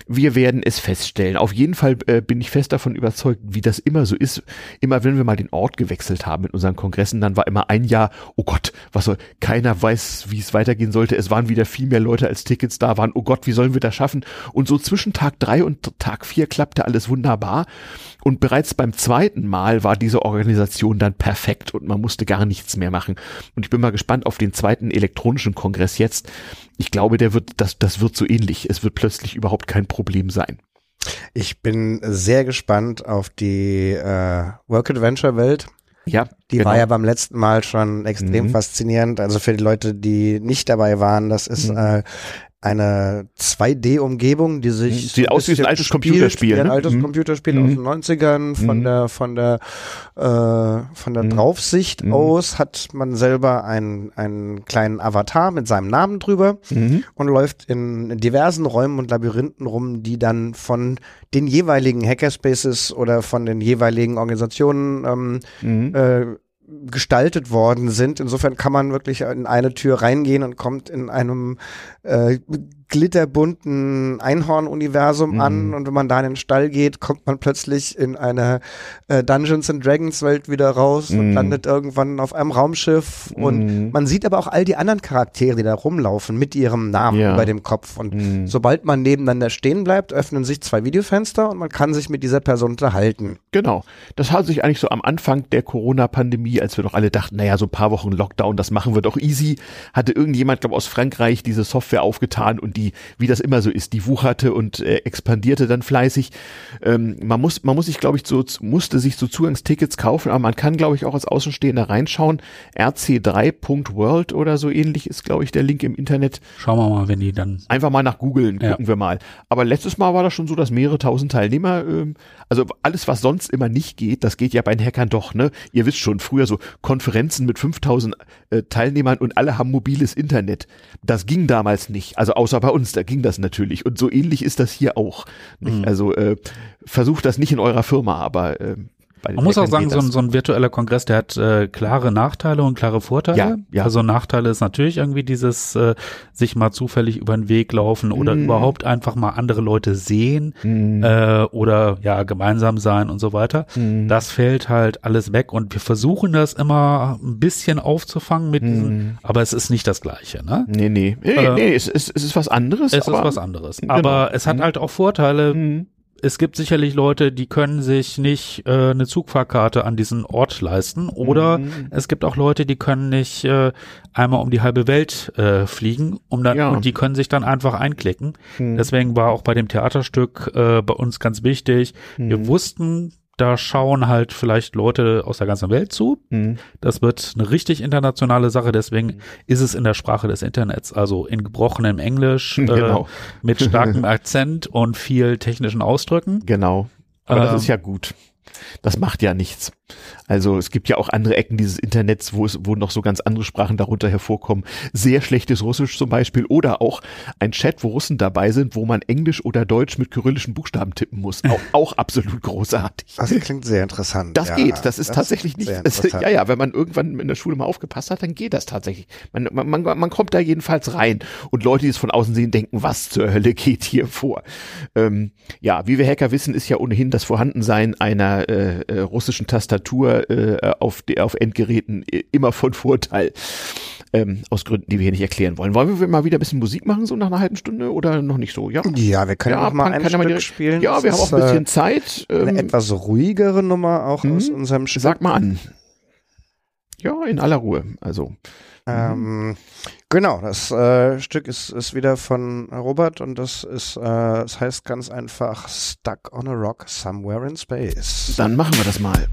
wir werden es feststellen. Auf jeden Fall äh, bin ich fest davon überzeugt, wie das immer so ist. Immer wenn wir mal den Ort gewechselt haben mit unseren Kongressen, dann war immer ein Jahr, oh Gott, was soll, keiner weiß, wie es weitergehen sollte. Es waren wieder viel mehr Leute als Tickets da waren. Oh Gott, wie sollen wir das schaffen? Und so zwischen Tag drei und Tag vier klappte alles wunderbar. Und bereits beim zweiten Mal war diese Organisation dann perfekt und man musste gar nichts mehr machen. Und ich bin mal gespannt auf den zweiten elektronischen Kongress jetzt. Ich glaube, der wird, das, das wird so ähnlich. Es wird plötzlich überhaupt kein Problem sein. Ich bin sehr gespannt auf die äh, Work Adventure Welt. Ja, Die genau. war ja beim letzten Mal schon extrem Mhm. faszinierend. Also für die Leute, die nicht dabei waren, das ist Mhm. äh, eine 2D-Umgebung, die sich Sieht so aus wie ein altes spielt, Computerspiel, wie ein ne? altes Mhm. Computerspiel Mhm. aus den 90ern von Mhm. der von der äh, von der Mhm. Draufsicht Mhm. aus hat man selber einen einen kleinen Avatar mit seinem Namen drüber Mhm. und läuft in diversen Räumen und Labyrinthen rum, die dann von den jeweiligen Hackerspaces oder von den jeweiligen Organisationen ähm, Mhm. äh, gestaltet worden sind. Insofern kann man wirklich in eine Tür reingehen und kommt in einem äh, glitterbunten Einhorn-Universum Mhm. an und wenn man da in den Stall geht, kommt man plötzlich in eine äh, Dungeons and Dragons Welt wieder raus und Mhm. landet irgendwann auf einem Raumschiff Mhm. und man sieht aber auch all die anderen Charaktere, die da rumlaufen mit ihrem Namen Ja. über dem Kopf und Mhm. sobald man nebeneinander stehen bleibt, öffnen sich zwei Videofenster und man kann sich mit dieser Person unterhalten. Genau. Das hat sich eigentlich so am Anfang der Corona-Pandemie, als wir doch alle dachten, naja, so ein paar Wochen Lockdown, das machen wir doch easy, hatte irgendjemand, glaube aus Frankreich diese Software aufgetan und die die, wie das immer so ist, die wucherte und äh, expandierte dann fleißig. Ähm, man muss, man muss sich, glaube ich, so, musste sich so Zugangstickets kaufen, aber man kann, glaube ich, auch als Außenstehender reinschauen. rc3.world oder so ähnlich ist, glaube ich, der Link im Internet. Schauen wir mal, wenn die dann. Einfach mal nach googeln, Ja. gucken wir mal. Aber letztes Mal war das schon so, dass mehrere tausend Teilnehmer, ähm, also alles, was sonst immer nicht geht, das geht ja bei den Hackern doch, ne? Ihr wisst schon, früher so Konferenzen mit 5000 äh, Teilnehmern und alle haben mobiles Internet. Das ging damals nicht. Also außer bei uns, da ging das natürlich. Und so ähnlich ist das hier auch. Mhm. Also äh, versucht das nicht in eurer Firma, aber äh, Man muss auch sagen, so ein, so ein virtueller Kongress, der hat äh, klare Nachteile und klare Vorteile. Ja, ja. Also Nachteile ist natürlich irgendwie dieses äh, sich mal zufällig über den Weg laufen oder Mhm. überhaupt einfach mal andere Leute sehen Mhm. äh, oder ja gemeinsam sein und so weiter. Mhm. Das fällt halt alles weg und wir versuchen das immer ein bisschen aufzufangen mit diesen, Mhm. aber es ist nicht das Gleiche, ne? Nee, nee. Nee, Äh, nee es, ist, es ist was anderes. Es ist was anderes. Genau. Aber es hat Mhm. halt auch Vorteile. Mhm. Es gibt sicherlich Leute, die können sich nicht äh, eine Zugfahrkarte an diesen Ort leisten. Oder Mhm. es gibt auch Leute, die können nicht äh, einmal um die halbe Welt äh, fliegen, um dann Ja. und die können sich dann einfach einklicken. Mhm. Deswegen war auch bei dem Theaterstück äh, bei uns ganz wichtig. Wir Mhm. wussten, da schauen halt vielleicht Leute aus der ganzen Welt zu. Mhm. Das wird eine richtig internationale Sache, deswegen ist es in der Sprache des Internets, also in gebrochenem Englisch, Genau. äh, mit starkem Akzent und viel technischen Ausdrücken. Genau. Aber das Ähm. ist ja gut. Das macht ja nichts. Also es gibt ja auch andere Ecken dieses Internets, wo es, wo noch so ganz andere Sprachen darunter hervorkommen. Sehr schlechtes Russisch zum Beispiel oder auch ein Chat, wo Russen dabei sind, wo man Englisch oder Deutsch mit kyrillischen Buchstaben tippen muss. Auch, auch absolut großartig. Das klingt sehr interessant. Das ja. geht, das ist tatsächlich nicht, das, ja, ja, wenn man irgendwann in der Schule mal aufgepasst hat, dann geht das tatsächlich. Man, man, man, man kommt da jedenfalls rein und Leute, die es von außen sehen, denken, was zur Hölle geht hier vor? Ähm, ja, wie wir Hacker wissen, ist ja ohnehin das Vorhandensein einer äh, äh, russischen Tastatur äh, auf, auf Endgeräten äh, immer von Vorteil. Ähm, aus Gründen, die wir hier nicht erklären wollen. Wollen wir mal wieder ein bisschen Musik machen, so nach einer halben Stunde oder noch nicht so? Ja, Ja, wir können ja, auch mal ein Stück direkt- spielen. Ja, Das wir haben ist, auch ein bisschen äh, Zeit. Eine Ähm, etwas ruhigere Nummer auch aus Mhm. unserem Stück. Sag mal an. Ja, in aller Ruhe. Also. Ähm, genau, das äh, Stück ist, ist wieder von Robert und das ist, äh, das heißt ganz einfach Stuck on a Rock Somewhere in Space. Dann machen wir das mal.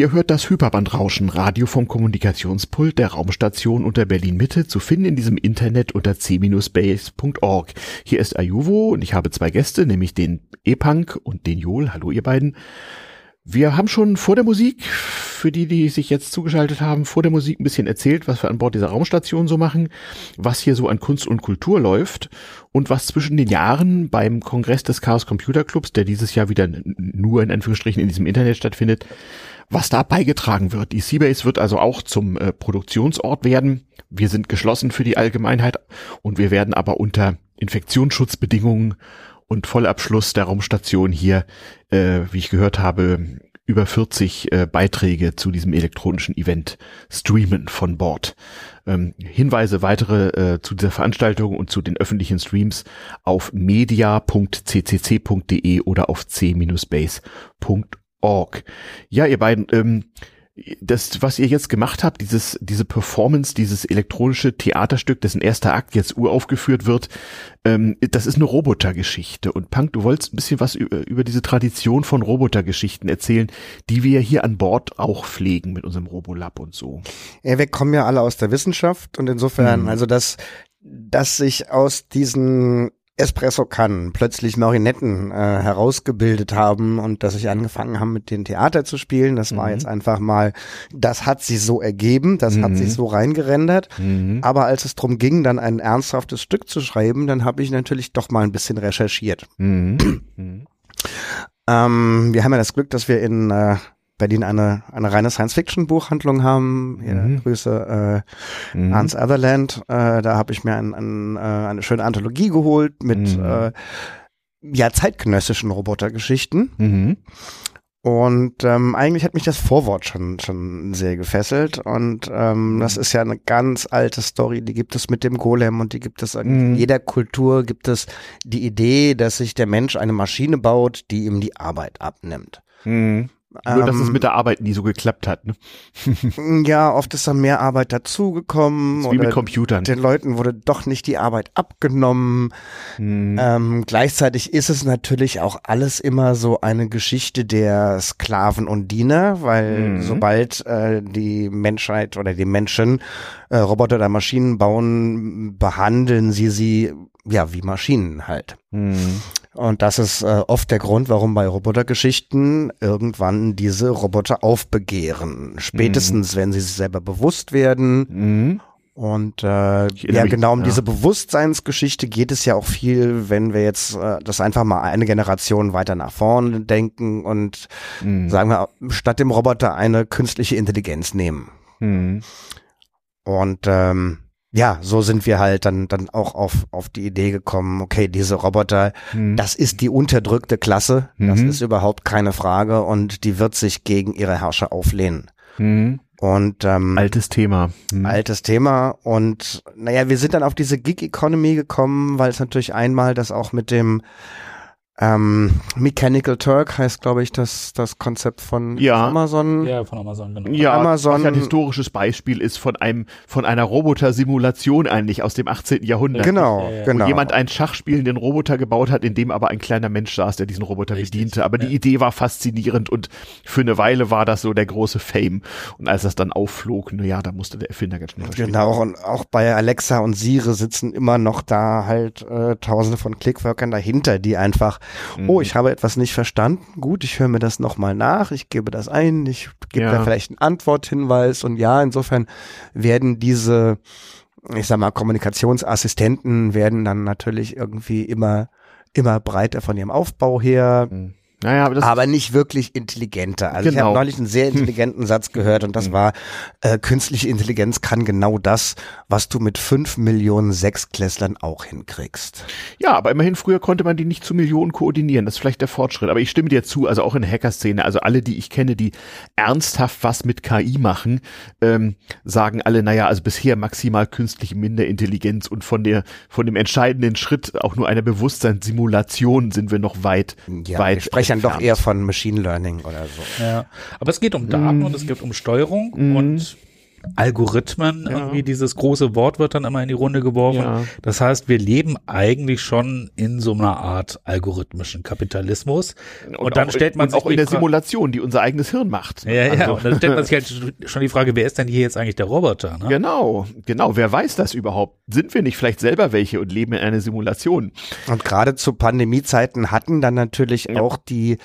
Ihr hört das Hyperbandrauschen Radio vom Kommunikationspult der Raumstation unter Berlin Mitte zu finden in diesem Internet unter c-base.org. Hier ist Ayuvo und ich habe zwei Gäste, nämlich den E-Punk und den Jol. Hallo ihr beiden. Wir haben schon vor der Musik, für die, die sich jetzt zugeschaltet haben, vor der Musik ein bisschen erzählt, was wir an Bord dieser Raumstation so machen, was hier so an Kunst und Kultur läuft und was zwischen den Jahren beim Kongress des Chaos Computer Clubs, der dieses Jahr wieder nur in Anführungsstrichen in diesem Internet stattfindet, was da beigetragen wird. Die Seabase wird also auch zum äh, Produktionsort werden. Wir sind geschlossen für die Allgemeinheit und wir werden aber unter Infektionsschutzbedingungen und Vollabschluss der Raumstation hier, äh, wie ich gehört habe, über 40 äh, Beiträge zu diesem elektronischen Event streamen von Bord. Ähm, Hinweise weitere äh, zu dieser Veranstaltung und zu den öffentlichen Streams auf media.ccc.de oder auf c-base.org. Ja, ihr beiden, ähm, das, was ihr jetzt gemacht habt, dieses, diese Performance, dieses elektronische Theaterstück, dessen erster Akt jetzt uraufgeführt wird, ähm, das ist eine Robotergeschichte. Und Punk, du wolltest ein bisschen was über, über diese Tradition von Robotergeschichten erzählen, die wir hier an Bord auch pflegen mit unserem Robolab und so. Ja, wir kommen ja alle aus der Wissenschaft und insofern, Mhm. also dass, dass sich aus diesen Espresso-Kannen plötzlich Marionetten äh, herausgebildet haben und dass sich angefangen haben mit den Theater zu spielen, das war Mhm. jetzt einfach mal, das hat sich so ergeben, das hat Mhm. sich so reingerendert. Aber als es drum ging, dann ein ernsthaftes Stück zu schreiben, dann habe ich natürlich doch mal ein bisschen recherchiert. Mhm. Mhm. Ähm, wir haben ja das Glück, dass wir in äh, Berlin eine, eine reine Science-Fiction-Buchhandlung haben. Hier Mhm. Grüße äh, Mhm. Hans Otherland. Äh, da habe ich mir ein, ein, äh, eine schöne Anthologie geholt mit Mhm. äh, ja, zeitgenössischen Robotergeschichten. Mhm. Und ähm, eigentlich hat mich das Vorwort schon schon sehr gefesselt. Und ähm, das ist ja eine ganz alte Story, die gibt es mit dem Golem und die gibt es in Mhm. jeder Kultur gibt es die Idee, dass sich der Mensch eine Maschine baut, die ihm die Arbeit abnimmt. Mhm. Nur, dass es Ähm, mit der Arbeit nie so geklappt hat. Ne? Ja, oft ist dann mehr Arbeit dazugekommen. Wie mit Computern. Den Leuten wurde doch nicht die Arbeit abgenommen. Mhm. Ähm, gleichzeitig ist es natürlich auch alles immer so eine Geschichte der Sklaven und Diener, weil Mhm. sobald äh, die Menschheit oder die Menschen äh, Roboter oder Maschinen bauen, behandeln sie sie ja wie Maschinen halt. Mhm. Und das ist äh, oft der Grund, warum bei Robotergeschichten irgendwann diese Roboter aufbegehren. Spätestens, wenn sie sich selber bewusst werden. Mhm. Und äh, ja, genau um ja. diese Bewusstseinsgeschichte geht es ja auch viel, wenn wir jetzt äh, das einfach mal eine Generation weiter nach vorne denken und Mhm. sagen wir statt dem Roboter eine künstliche Intelligenz nehmen. Mhm. Und ähm, ja, so sind wir halt dann dann auch auf auf die Idee gekommen. Okay, diese Roboter, Mhm. das ist die unterdrückte Klasse. Das Mhm. ist überhaupt keine Frage und die wird sich gegen ihre Herrscher auflehnen. Mhm. Und ähm, Altes Thema. Mhm. altes Thema. Und naja, wir sind dann auf diese Gig Economy gekommen, weil es natürlich einmal das auch mit dem ähm, Mechanical Turk heißt, glaube ich, das, das Konzept von Ja. Amazon. Ja, von Amazon, genau. Ja, Amazon- was ja ein historisches Beispiel ist von einem, von einer Roboter-Simulation eigentlich aus dem 18. Jahrhundert. Genau, Ja, ja. genau. Wo jemand einen schachspielenden Roboter gebaut hat, in dem aber ein kleiner Mensch saß, der diesen Roboter Richtig, bediente. Aber die. Idee war faszinierend und für eine Weile war das so der große Fame. Und als das dann aufflog, na ja, da musste der Erfinder ganz schnell verstehen. Genau, und auch bei Alexa und Siri sitzen immer noch da halt äh, tausende von Clickworkern dahinter, die einfach, Mhm. oh, ich habe etwas nicht verstanden, gut, ich höre mir das nochmal nach, ich gebe das ein, ich gebe Ja. da vielleicht einen Antworthinweis und ja, insofern werden diese, ich sag mal, Kommunikationsassistenten werden dann natürlich irgendwie immer, immer breiter von ihrem Aufbau her. Mhm. Naja, aber das aber nicht wirklich intelligente. Also ich Genau. habe neulich einen sehr intelligenten Satz gehört und das war, äh, künstliche Intelligenz kann genau das, was du mit fünf Millionen Sechsklässlern auch hinkriegst. Ja, aber immerhin früher konnte man die nicht zu Millionen koordinieren. Das ist vielleicht der Fortschritt. Aber ich stimme dir zu, also auch in der Hackerszene, also alle, die ich kenne, die ernsthaft was mit KI machen, ähm, sagen alle, naja, also bisher maximal künstliche Minderintelligenz und von der, von dem entscheidenden Schritt auch nur einer Bewusstseinssimulation sind wir noch weit, Ja, weit. Sprechen dann doch eher von Machine Learning oder so. Ja. Aber es geht um Daten und es geht um Steuerung und Algorithmen, irgendwie dieses große Wort wird dann immer in die Runde geworfen. Ja. Das heißt, wir leben eigentlich schon in so einer Art algorithmischen Kapitalismus. Und, dann auch, stellt man und sich auch in der Simulation, die unser eigenes Hirn macht. Ja, ja, Also- und dann stellt man sich halt schon die Frage, wer ist denn hier jetzt eigentlich der Roboter? Ne? Genau, genau. Wer weiß das überhaupt? Sind wir nicht vielleicht selber welche und leben in einer Simulation? Und gerade zu Pandemiezeiten hatten dann natürlich auch die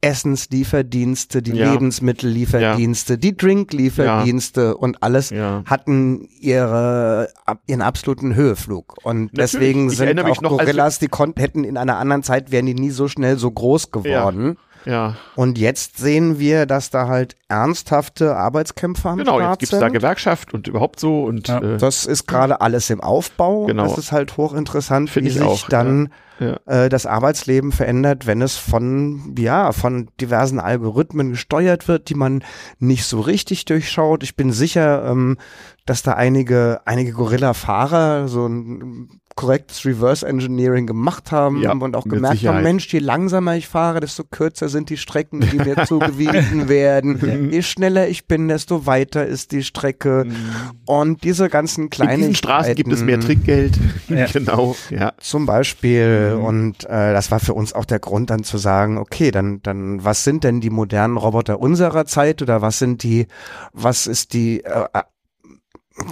Essenslieferdienste, die Ja. Lebensmittellieferdienste, die Drinklieferdienste und alles Ja. hatten ihre, ab- ihren absoluten Höheflug. Und deswegen Ich sind auch noch, Gorillas, die konnten, hätten in einer anderen Zeit, wären die nie so schnell so groß geworden. Ja, Und jetzt sehen wir, dass da halt ernsthafte Arbeitskämpfe am genau. Jetzt Start gibt's sind. da Gewerkschaft und überhaupt so und Ja. äh, Das ist gerade alles im Aufbau. Genau. Das ist halt hochinteressant, Find wie ich sich auch, dann ja. äh, das Arbeitsleben verändert, wenn es von, ja, von diversen Algorithmen gesteuert wird, die man nicht so richtig durchschaut. Ich bin sicher, ähm, dass da einige, einige Gorilla-Fahrer so ein korrektes Reverse Engineering gemacht haben Ja, und auch gemerkt haben. Mensch, je langsamer ich fahre, desto kürzer sind die Strecken, die mir zugewiesen werden. Je schneller ich bin, desto weiter ist die Strecke. Und diese ganzen in kleinen diesen Straßen gibt es mehr Trickgeld. genau, ja. zum Beispiel. Mhm. Und äh, das war für uns auch der Grund, dann zu sagen, okay, dann, dann, was sind denn die modernen Roboter unserer Zeit oder was sind die, was ist die, äh, äh,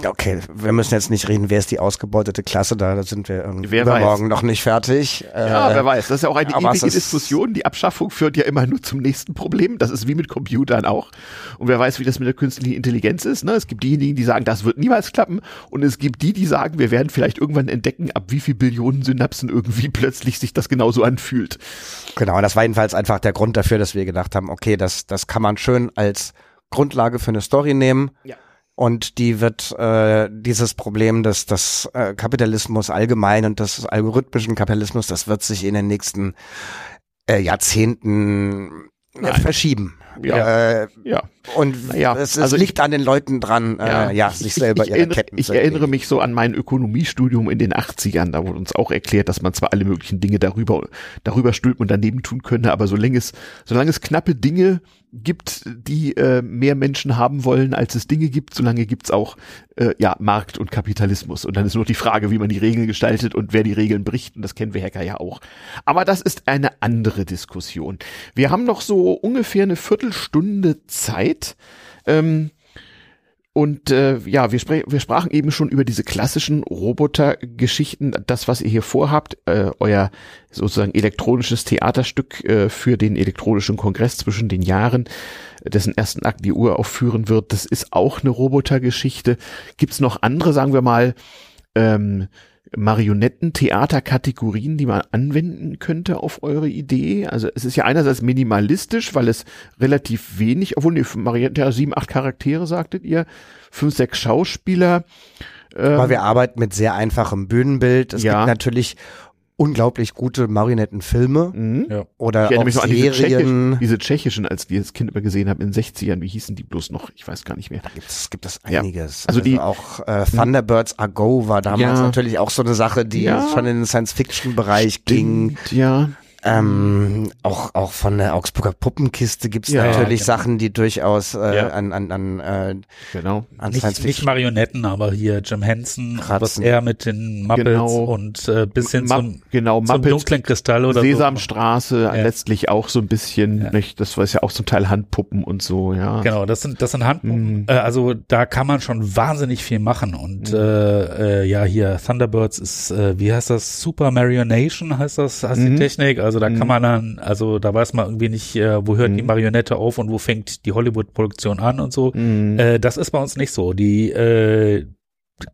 okay, wir müssen jetzt nicht reden, wer ist die ausgebeutete Klasse da, da sind wir irgendwie Wer übermorgen noch nicht fertig. Äh, Ja, wer weiß. Das ist ja auch eine ewige Diskussion. Die Abschaffung führt ja immer nur zum nächsten Problem. Das ist wie mit Computern auch. Und wer weiß, wie das mit der künstlichen Intelligenz ist. Ne? Es gibt diejenigen, die sagen, das wird niemals klappen. Und es gibt die, die sagen, wir werden vielleicht irgendwann entdecken, ab wie viel Billionen Synapsen irgendwie plötzlich sich das genauso anfühlt. Genau, das war jedenfalls einfach der Grund dafür, dass wir gedacht haben, okay, das, das kann man schön als Grundlage für eine Story nehmen. Ja. Und die wird äh, dieses Problem des, des äh, Kapitalismus allgemein und des algorithmischen Kapitalismus, das wird sich in den nächsten äh, Jahrzehnten äh, Nein. verschieben. Ja. Äh, Ja. und Naja, es, es also ich- liegt an den Leuten dran, äh, ja, sich selber ich, ihre erinnere, Ketten ich erinnere mich so an mein Ökonomiestudium in den 80ern. Da wurde uns auch erklärt, dass man zwar alle möglichen Dinge darüber, darüber stülpen und daneben tun könne, aber solange es, solange es knappe Dinge gibt, die äh, mehr Menschen haben wollen, als es Dinge gibt, solange gibt's auch äh, ja, Markt und Kapitalismus. Und dann ist nur die Frage, wie man die Regeln gestaltet und wer die Regeln bricht. Und das kennen wir Hacker ja auch. Aber das ist eine andere Diskussion. Wir haben noch so ungefähr eine Viertelstunde Zeit. Ähm, und äh, ja, wir, wir sprachen eben schon über diese klassischen Roboter-Geschichten. Das, was ihr hier vorhabt, äh, euer sozusagen elektronisches Theaterstück äh, für den elektronischen Kongress zwischen den Jahren, dessen ersten Akt die Uhr aufführen wird, das ist auch eine Roboter-Geschichte. Gibt's noch andere, sagen wir mal, ähm, Marionetten-Theater-Kategorien, die man anwenden könnte auf eure Idee? Also es ist ja einerseits minimalistisch, weil es relativ wenig, obwohl nee, Marionetten, ja, sieben, acht Charaktere, sagtet ihr, fünf, sechs Schauspieler. Ähm, Weil wir arbeiten mit sehr einfachem Bühnenbild. Es Ja. gibt natürlich unglaublich gute Marionettenfilme mhm. Ja. oder Ich auch mich an diese, Serien. tschechischen, diese tschechischen, als wir das Kind immer gesehen haben in den 60ern. Wie hießen die bloß noch? Ich weiß gar nicht mehr. gibt es gibt es Ja. einiges. Also die- auch äh, Thunderbirds Are Go war damals Ja. natürlich auch so eine Sache, die Ja. schon in den Science-Fiction-Bereich ging. Ja. Ähm, auch auch von der Augsburger Puppenkiste gibt es Ja, natürlich genau. Sachen, die durchaus äh, Ja. an an an, äh, Genau. an Nicht, nicht Marionetten, aber hier Jim Henson, was Kratzen. er mit den Muppets Genau. und äh, bis hin Ma- zum, genau, zum dunklen Kristall oder Sesamstraße, Ja. letztlich auch so ein bisschen, Ja. nicht? Das war ja auch zum Teil Handpuppen und so, ja. so. Genau, das sind das sind Handpuppen. Mhm. Äh, also da kann man schon wahnsinnig viel machen und äh, äh, ja hier Thunderbirds ist äh, wie heißt das Super Marionation heißt das heißt Mhm. die Technik. Also da Mhm. kann man dann also da weiß man irgendwie nicht äh, wo hört die Mhm. Marionette auf und wo fängt die Hollywood Produktion an und so. Mhm. Äh, das ist bei uns nicht so. Die äh,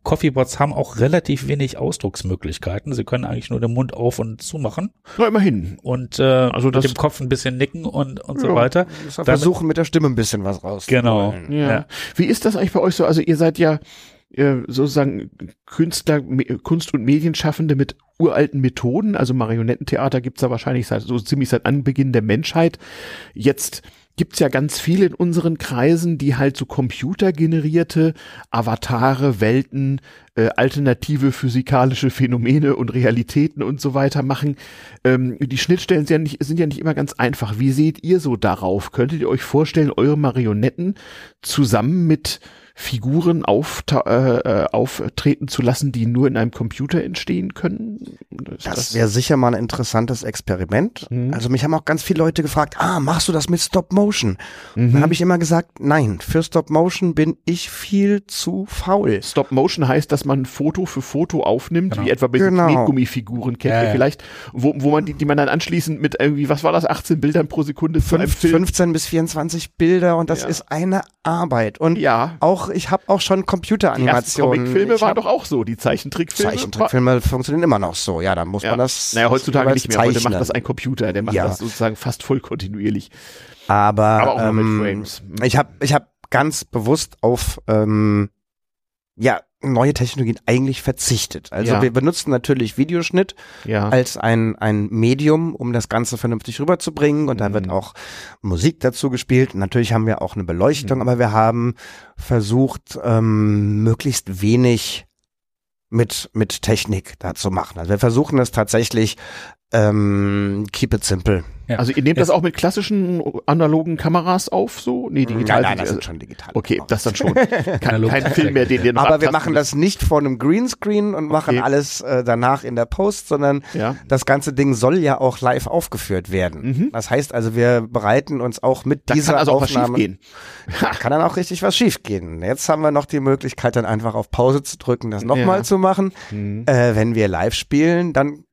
Coffeebots haben auch relativ wenig Ausdrucksmöglichkeiten. Sie können eigentlich nur den Mund auf und zumachen Na, immerhin. und äh, Also mit dem Kopf ein bisschen nicken und, und so Ja, weiter. er versuchen, mit der Stimme ein bisschen was raus. Genau. Ja. Ja. Wie ist das eigentlich bei euch so? Also ihr seid ja äh, sozusagen Künstler, Kunst- und Medienschaffende mit uralten Methoden. Also Marionettentheater gibt's ja wahrscheinlich seit, so ziemlich seit Anbeginn der Menschheit. Jetzt gibt's ja ganz viele in unseren Kreisen, die halt so computergenerierte Avatare, Welten, äh, alternative physikalische Phänomene und Realitäten und so weiter machen. Ähm, die Schnittstellen sind ja, nicht, sind ja nicht immer ganz einfach. Wie seht ihr so darauf? Könntet ihr euch vorstellen, eure Marionetten zusammen mit Figuren aufta äh, äh, auftreten zu lassen, die nur in einem Computer entstehen können? Ist Das wäre sicher mal ein interessantes Experiment. Mhm. Also mich haben auch ganz viele Leute gefragt, ah, machst du das mit Stop Motion? Mhm. Dann habe ich immer gesagt, nein, für Stop Motion bin ich viel zu faul. Stop Motion heißt, dass man Foto für Foto aufnimmt, Genau. wie etwa bei Genau. den Knetgummifiguren kennt Ja, ihr vielleicht, wo, wo man die, die man dann anschließend mit irgendwie, was war das, 18 Bildern pro Sekunde zu einem Fünf, Film. 15 bis 24 Bilder und das Ja. ist eine Arbeit. Und Ja. auch, ich habe auch schon Die Computeranimationen. Comicfilme Ich waren doch auch so, die Zeichentrickfilme. Zeichentrickfilme funktionieren immer noch so. Ja, dann muss Ja. man das. Naja, heutzutage nicht mehr. Heute zeichnen. macht das ein Computer, der macht Ja. das sozusagen fast voll kontinuierlich. Aber, Aber auch ähm, mit Frames. ich habe ich hab ganz bewusst auf ähm, ja neue Technologien eigentlich verzichtet. Also Ja. wir benutzen natürlich Videoschnitt Ja. als ein ein Medium, um das Ganze vernünftig rüberzubringen und da wird Mhm. auch Musik dazu gespielt. Natürlich haben wir auch eine Beleuchtung, Mhm. aber wir haben versucht ähm, möglichst wenig mit mit Technik da zu machen. Also wir versuchen es tatsächlich ähm, keep it simple. Ja. Also ihr nehmt das auch mit klassischen analogen Kameras auf, so? Nee, digital. Nein, nein, das sind sind schon digital. Okay, das dann schon. Kein, kein Film mehr, den wir noch Aber wir machen das nicht vor einem Greenscreen und machen Okay. alles äh, danach in der Post, sondern. Ja. das ganze Ding soll ja auch live aufgeführt werden. Mhm. Das heißt also, wir bereiten uns auch mit Da dieser kann also auch was Aufnahme. schief gehen. Da kann dann auch richtig was schief gehen. Jetzt haben wir noch die Möglichkeit, dann einfach auf Pause zu drücken, das nochmal Ja. zu machen. Mhm. Äh, wenn wir live spielen, dann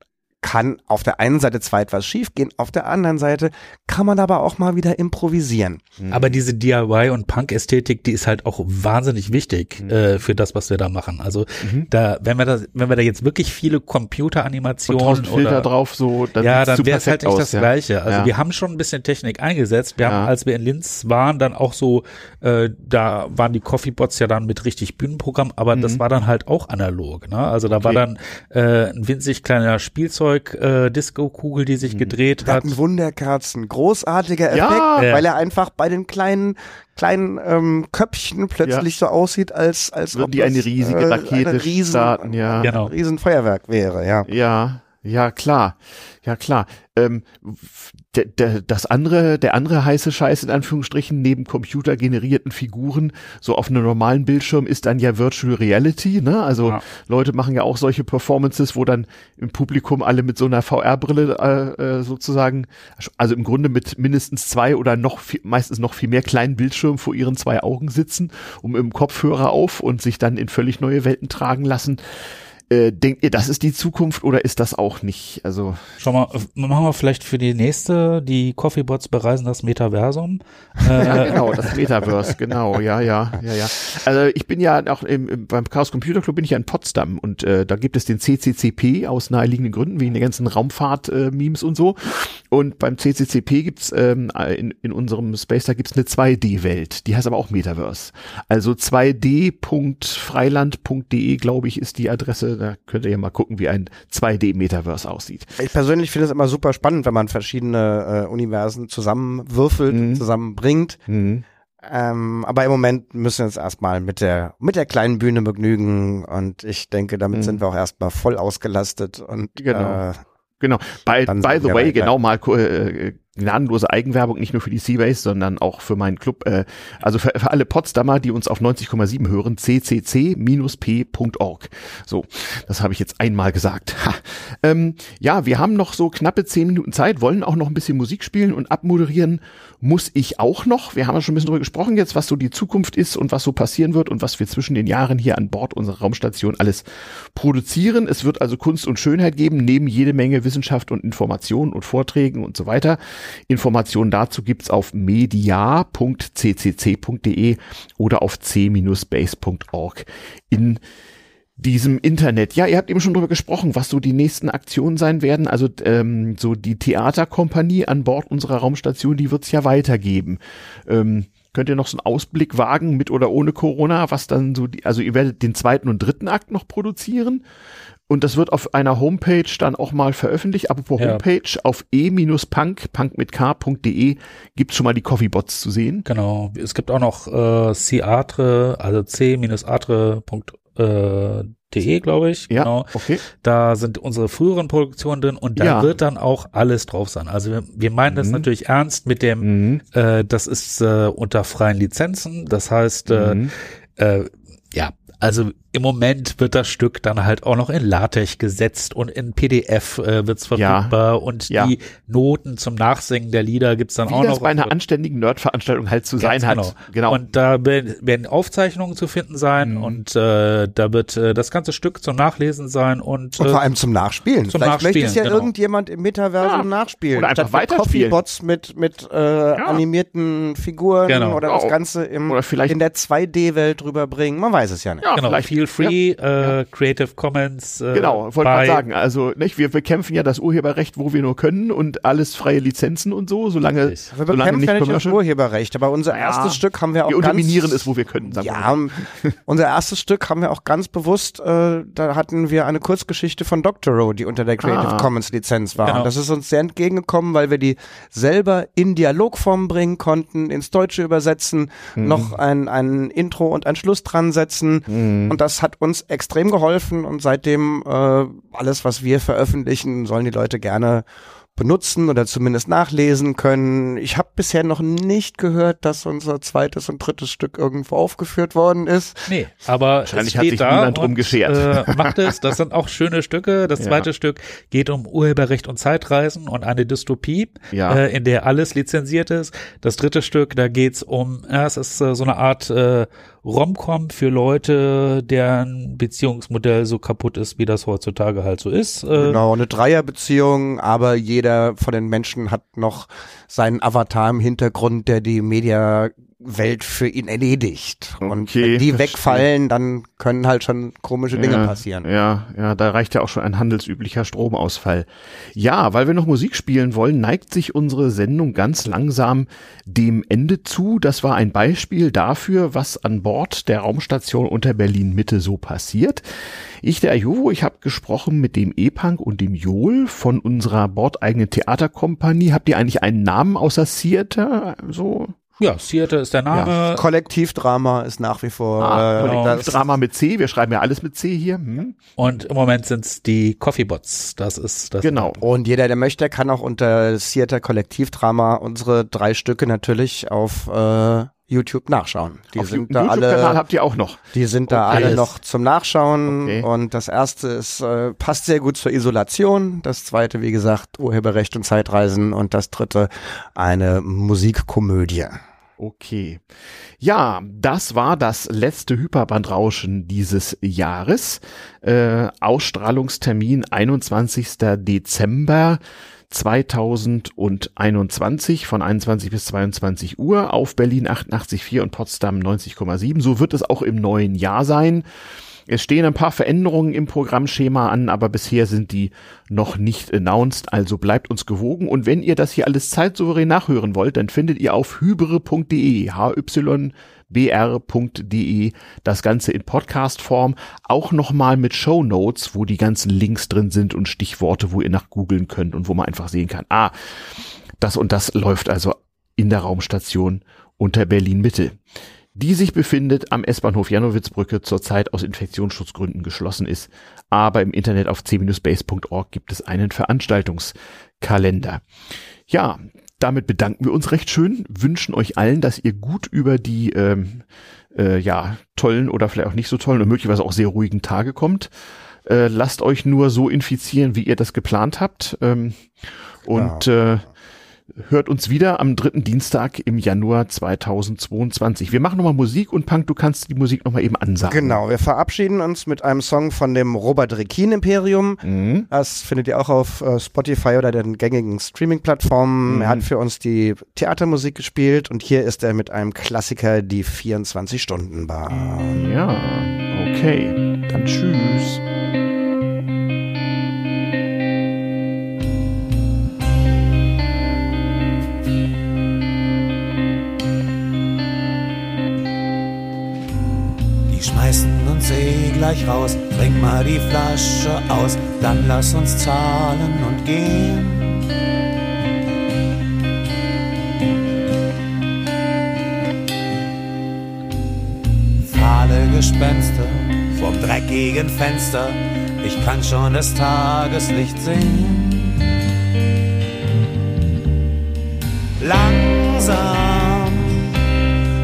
kann auf der einen Seite zwar etwas schief gehen, auf der anderen Seite kann man aber auch mal wieder improvisieren. Aber diese DIY und Punk-Ästhetik, die ist halt auch wahnsinnig wichtig äh, für das, was wir da machen. Also Mhm. da, wenn wir da, wenn wir da jetzt wirklich viele Und Computeranimationen tausend Filter oder drauf, so, dann ja, dann wäre es halt nicht aus, das ja. Gleiche. Also Ja. wir haben schon ein bisschen Technik eingesetzt. Wir Ja. haben, als wir in Linz waren, dann auch so, äh, da waren die Coffeebots ja dann mit richtig Bühnenprogramm, aber das war dann halt auch analog. Ne? Also da war Mhm. Okay. dann äh, ein winzig kleiner Spielzeug, äh, Disco-Kugel, die Mhm. sich gedreht Wir hat. hatten Wunderkerzen, großartiger Effekt, Ja. Ja. weil er einfach bei den kleinen kleinen ähm, Köpfchen plötzlich so aussieht, als als Würden ob die eine das, riesige äh, Rakete eine riesen, starten, ja. Genau. ein Riesenfeuerwerk wäre, ja. Ja, ja, klar. Ja, klar. Ähm, der, der, das andere, der andere heiße Scheiß in Anführungsstrichen neben computergenerierten Figuren so auf einem normalen Bildschirm ist dann ja Virtual Reality, ne? Also Ja. Leute machen ja auch solche Performances, wo dann im Publikum alle mit so einer VR-Brille äh, äh, sozusagen, also im Grunde mit mindestens zwei oder noch viel, meistens noch viel mehr kleinen Bildschirmen vor ihren zwei Augen sitzen, um im Kopfhörer auf und sich dann in völlig neue Welten tragen lassen. Äh, denkt ihr, das ist die Zukunft oder ist das auch nicht? Also Schau mal, äh, machen wir vielleicht für die nächste, die Coffeebots bereisen das Metaversum. ja, Äh, genau, das Metaverse, genau, ja, ja, ja, ja. Also ich bin ja auch im, im, beim Chaos Computer Club bin ich ja in Potsdam und äh, da gibt es den CCCP aus naheliegenden Gründen wegen der ganzen Raumfahrt-Memes und so. Und beim CCCP gibt's ähm, in, in unserem Space da gibt's eine 2D-Welt, die heißt aber auch Metaverse. Also 2d.freiland.de, glaube ich, ist die Adresse. Da könnt ihr ja mal gucken, wie ein 2D-Metaverse aussieht. Ich persönlich finde es immer super spannend, wenn man verschiedene äh, Universen zusammenwürfelt, Mhm. zusammenbringt. Mhm. Ähm, aber im Moment müssen wir uns erstmal mit der mit der kleinen Bühne begnügen und ich denke, damit Mhm. sind wir auch erstmal voll ausgelastet und Genau. äh, Genau. By, by the way, weiter. genau mal äh, gnadenlose Eigenwerbung, nicht nur für die Seabase, sondern auch für meinen Club. Äh, also für, für alle Potsdamer, die uns auf 90,7 hören, ccc-p.org. So, das habe ich jetzt einmal gesagt. Ha. Ähm, ja, wir haben noch so knappe zehn Minuten Zeit, wollen auch noch ein bisschen Musik spielen und abmoderieren muss ich auch noch. Wir haben ja schon ein bisschen drüber gesprochen jetzt, was so die Zukunft ist und was so passieren wird und was wir zwischen den Jahren hier an Bord unserer Raumstation alles produzieren. Es wird also Kunst und Schönheit geben, neben jede Menge Wissenschaft und Informationen und Vorträgen und so weiter. Informationen dazu gibt's auf media.ccc.de oder auf c-space.org in diesem Internet. Ja, ihr habt eben schon drüber gesprochen, was so die nächsten Aktionen sein werden. Also ähm, so die Theaterkompanie an Bord unserer Raumstation, die wird's ja weitergeben. Ähm, könnt ihr noch so einen Ausblick wagen mit oder ohne Corona, was dann so die, also ihr werdet den zweiten und dritten Akt noch produzieren. Und das wird auf einer Homepage dann auch mal veröffentlicht. Apropos Ja. Homepage, auf e-punk, punk mit k.de gibt's schon mal die Coffeebots zu sehen. Genau. Es gibt auch noch äh, c-atre, also c-atre.de, glaube ich. Ja, Genau. okay. Da sind unsere früheren Produktionen drin und da Ja. wird dann auch alles drauf sein. Also wir, wir meinen das Mhm. natürlich ernst mit dem, Mhm. äh, das ist äh, unter freien Lizenzen. Das heißt, äh, Mhm. äh, ja, also im Moment wird das Stück dann halt auch noch in LaTeX gesetzt und in PDF äh, wird's Ja. verfügbar und Ja. die Noten zum Nachsingen der Lieder gibt's dann Wie auch das noch. bei einer anständigen Nerd-Veranstaltung halt zu sein Ganz hat. Genau. Und da werden, Aufzeichnungen zu finden sein Mhm. und äh, da wird äh, das ganze Stück zum Nachlesen sein und, Und äh, vor allem zum Nachspielen. zum Vielleicht möchte es Nachspielen, ja genau. irgendjemand im Metaversum Ja. nachspielen. Oder einfach weiterspielen. Coffeebots mit, mit äh, animierten Figuren Genau. oder das. Ganze im, Oder vielleicht- in der 2D-Welt rüberbringen. Man weiß es ja nicht. ja, genau, vielleicht feel free, äh, Creative Commons. Äh, Genau, wollte mal sagen. Also, nicht, wir bekämpfen ja das Urheberrecht, wo wir nur können und alles freie Lizenzen und so, solange, Richtig. Wir solange bekämpfen nicht ja nicht das. Urheberrecht, aber unser Ja. erstes Stück haben wir auch Wir unterminieren es, wo wir können. Sagen wir mal. Ja, unser erstes Stück haben wir auch ganz bewusst, äh, da hatten wir eine Kurzgeschichte von Doctorow, die unter der Creative Ah. Commons Lizenz war. Genau. Und das ist uns sehr entgegengekommen, weil wir die selber in Dialogform bringen konnten, ins Deutsche übersetzen, Mhm. noch ein, ein Intro und ein Schluss dran setzen. Mhm. Und das hat uns extrem geholfen und seitdem äh, alles, was wir veröffentlichen, sollen die Leute gerne benutzen oder zumindest nachlesen können. Ich habe bisher noch nicht gehört, dass unser zweites und drittes Stück irgendwo aufgeführt worden ist. Nee, aber Wahrscheinlich es hat sich da niemand drum und, geschert. Äh, macht es, das sind auch schöne Stücke. Das Ja. zweite Stück geht um Urheberrecht und Zeitreisen und eine Dystopie, Ja. äh, in der alles lizenziert ist. Das dritte Stück, da geht's um, ja, es ist äh, so eine Art äh, Romcom für Leute, deren Beziehungsmodell so kaputt ist, wie das heutzutage halt so ist. Äh, Genau, eine Dreierbeziehung, aber jeder von den Menschen hat noch seinen Avatar im Hintergrund, der die Mediawelt für ihn erledigt. Und Okay, wenn die verstehe. wegfallen, dann können halt schon komische Dinge ja, passieren. Ja, ja, da reicht ja auch schon ein handelsüblicher Stromausfall. Ja, weil wir noch Musik spielen wollen, neigt sich unsere Sendung ganz langsam dem Ende zu. Das war ein Beispiel dafür, was an Bord der Raumstation unter Berlin Mitte so passiert. Ich, der Ajovo, ich habe gesprochen mit dem E-Punk und dem Jol von unserer bordeigenen Theaterkompanie. Habt ihr eigentlich einen Namen außer Theater? So? Ja, Theater ist der Name. Kollektivdrama ist nach wie vor Ah, äh, genau. das, Drama mit C. Wir schreiben ja alles mit C hier. Hm? Und im Moment sind's die Coffeebots. Das ist das. Genau. Und jeder, der möchte, kann auch unter Theater Kollektivdrama unsere drei Stücke natürlich auf äh, YouTube nachschauen. Die Auf sind da alle, habt ihr auch noch. die sind da Okay. alle noch zum Nachschauen. Okay. Und das erste ist äh, passt sehr gut zur Isolation. Das zweite, wie gesagt, Urheberrecht und Zeitreisen. Und das dritte eine Musikkomödie. Okay. Ja, das war das letzte Hyperbandrauschen dieses Jahres. Äh, Ausstrahlungstermin 21. Dezember 2021 von 21 bis 22 Uhr auf Berlin 88,4 und Potsdam 90,7. So wird es auch im neuen Jahr sein. Es stehen ein paar Veränderungen im Programmschema an, aber bisher sind die noch nicht announced, also bleibt uns gewogen. Und wenn ihr das hier alles zeitsouverän nachhören wollt, dann findet ihr auf hybere.de, hybr.de, das Ganze in Podcast-Form, auch nochmal mit Show Notes, wo die ganzen Links drin sind und Stichworte, wo ihr nach googeln könnt und wo man einfach sehen kann, ah, das und das läuft also in der Raumstation unter Berlin Mitte die sich befindet am S-Bahnhof Janowitzbrücke, zurzeit aus Infektionsschutzgründen geschlossen ist. Aber im Internet auf c-base.org gibt es einen Veranstaltungskalender. Ja, damit bedanken wir uns recht schön, wünschen euch allen, dass ihr gut über die ähm, äh, ja, tollen oder vielleicht auch nicht so tollen und möglicherweise auch sehr ruhigen Tage kommt. Äh, lasst euch nur so infizieren, wie ihr das geplant habt. Ähm, und äh, hört uns wieder am dritten Dienstag im Januar 2022. Wir machen nochmal Musik und Punk, du kannst die Musik nochmal eben ansagen. Genau, wir verabschieden uns mit einem Song von dem Robert Rekin Imperium. Mhm. Das findet ihr auch auf äh, Spotify oder den gängigen Streaming-Plattformen. Mhm. Er hat für uns die Theatermusik gespielt und hier ist er mit einem Klassiker, die 24-Stunden-Bar. Ja, okay. Dann tschüss. Die schmeißen uns eh gleich raus. Bring mal die Flasche aus, dann lass uns zahlen und gehen. Fahle Gespenster vom dreckigen Fenster. Ich kann schon das Tageslicht sehen. Langsam,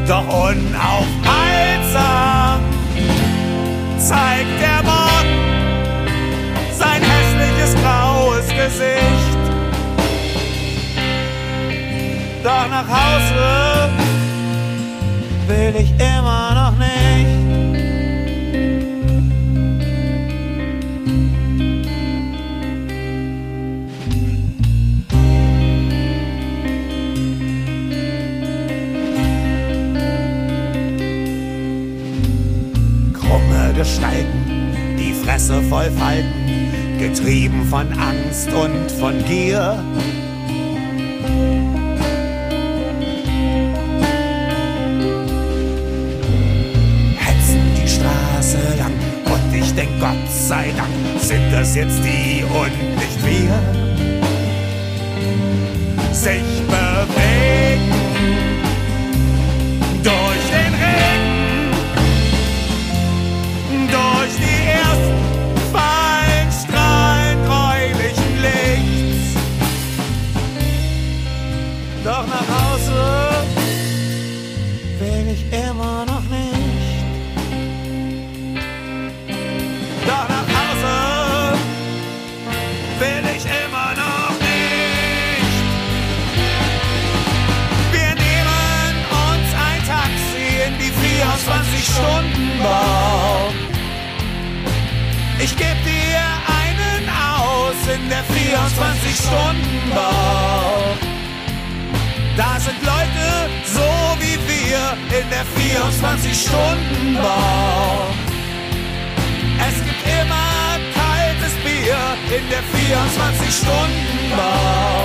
doch unaufhaltsam zeigt der Morgen sein hässliches graues Gesicht. Doch nach Hause will ich immer noch Gestalten, die Fresse voll Falten, getrieben von Angst und von Gier. hetzen die Straße lang und ich denk Gott sei Dank sind das jetzt die und nicht wir. Sich bewegen 24-Stunden-Bar. Ich geb dir einen aus in der 24-Stunden-Bar. Da sind Leute so wie wir in der 24-Stunden-Bar. Es gibt immer kaltes Bier in der 24-Stunden-Bar.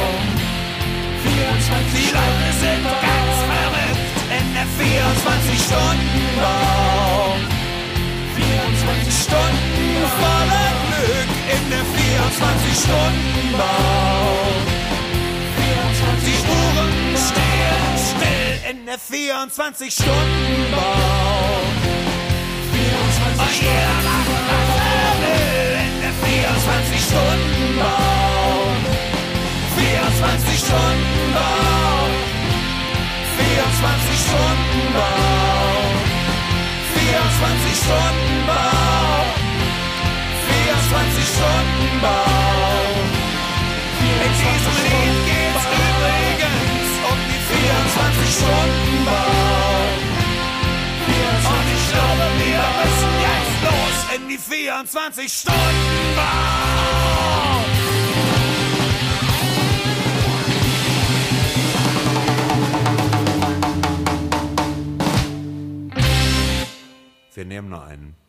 Die Leute sind ganz verrückt der 24-Stunden-Bar. 24 Stunden voller Glück in der 24-Stunden-Bar. Die Uhren stehen still in der 24-Stunden-Bar. Und jeder macht, was er will in der 24-Stunden-Bar. 24 Stunden Bau. 24 Stunden Bau. 24 Stunden Bau. 24 Stunden Bau. In diesem Lied geht's übrigens um die 24 Stunden Bau. Und ich glaube, wir müssen jetzt los in die 24 Stunden Bau. Wir nehmen nur einen.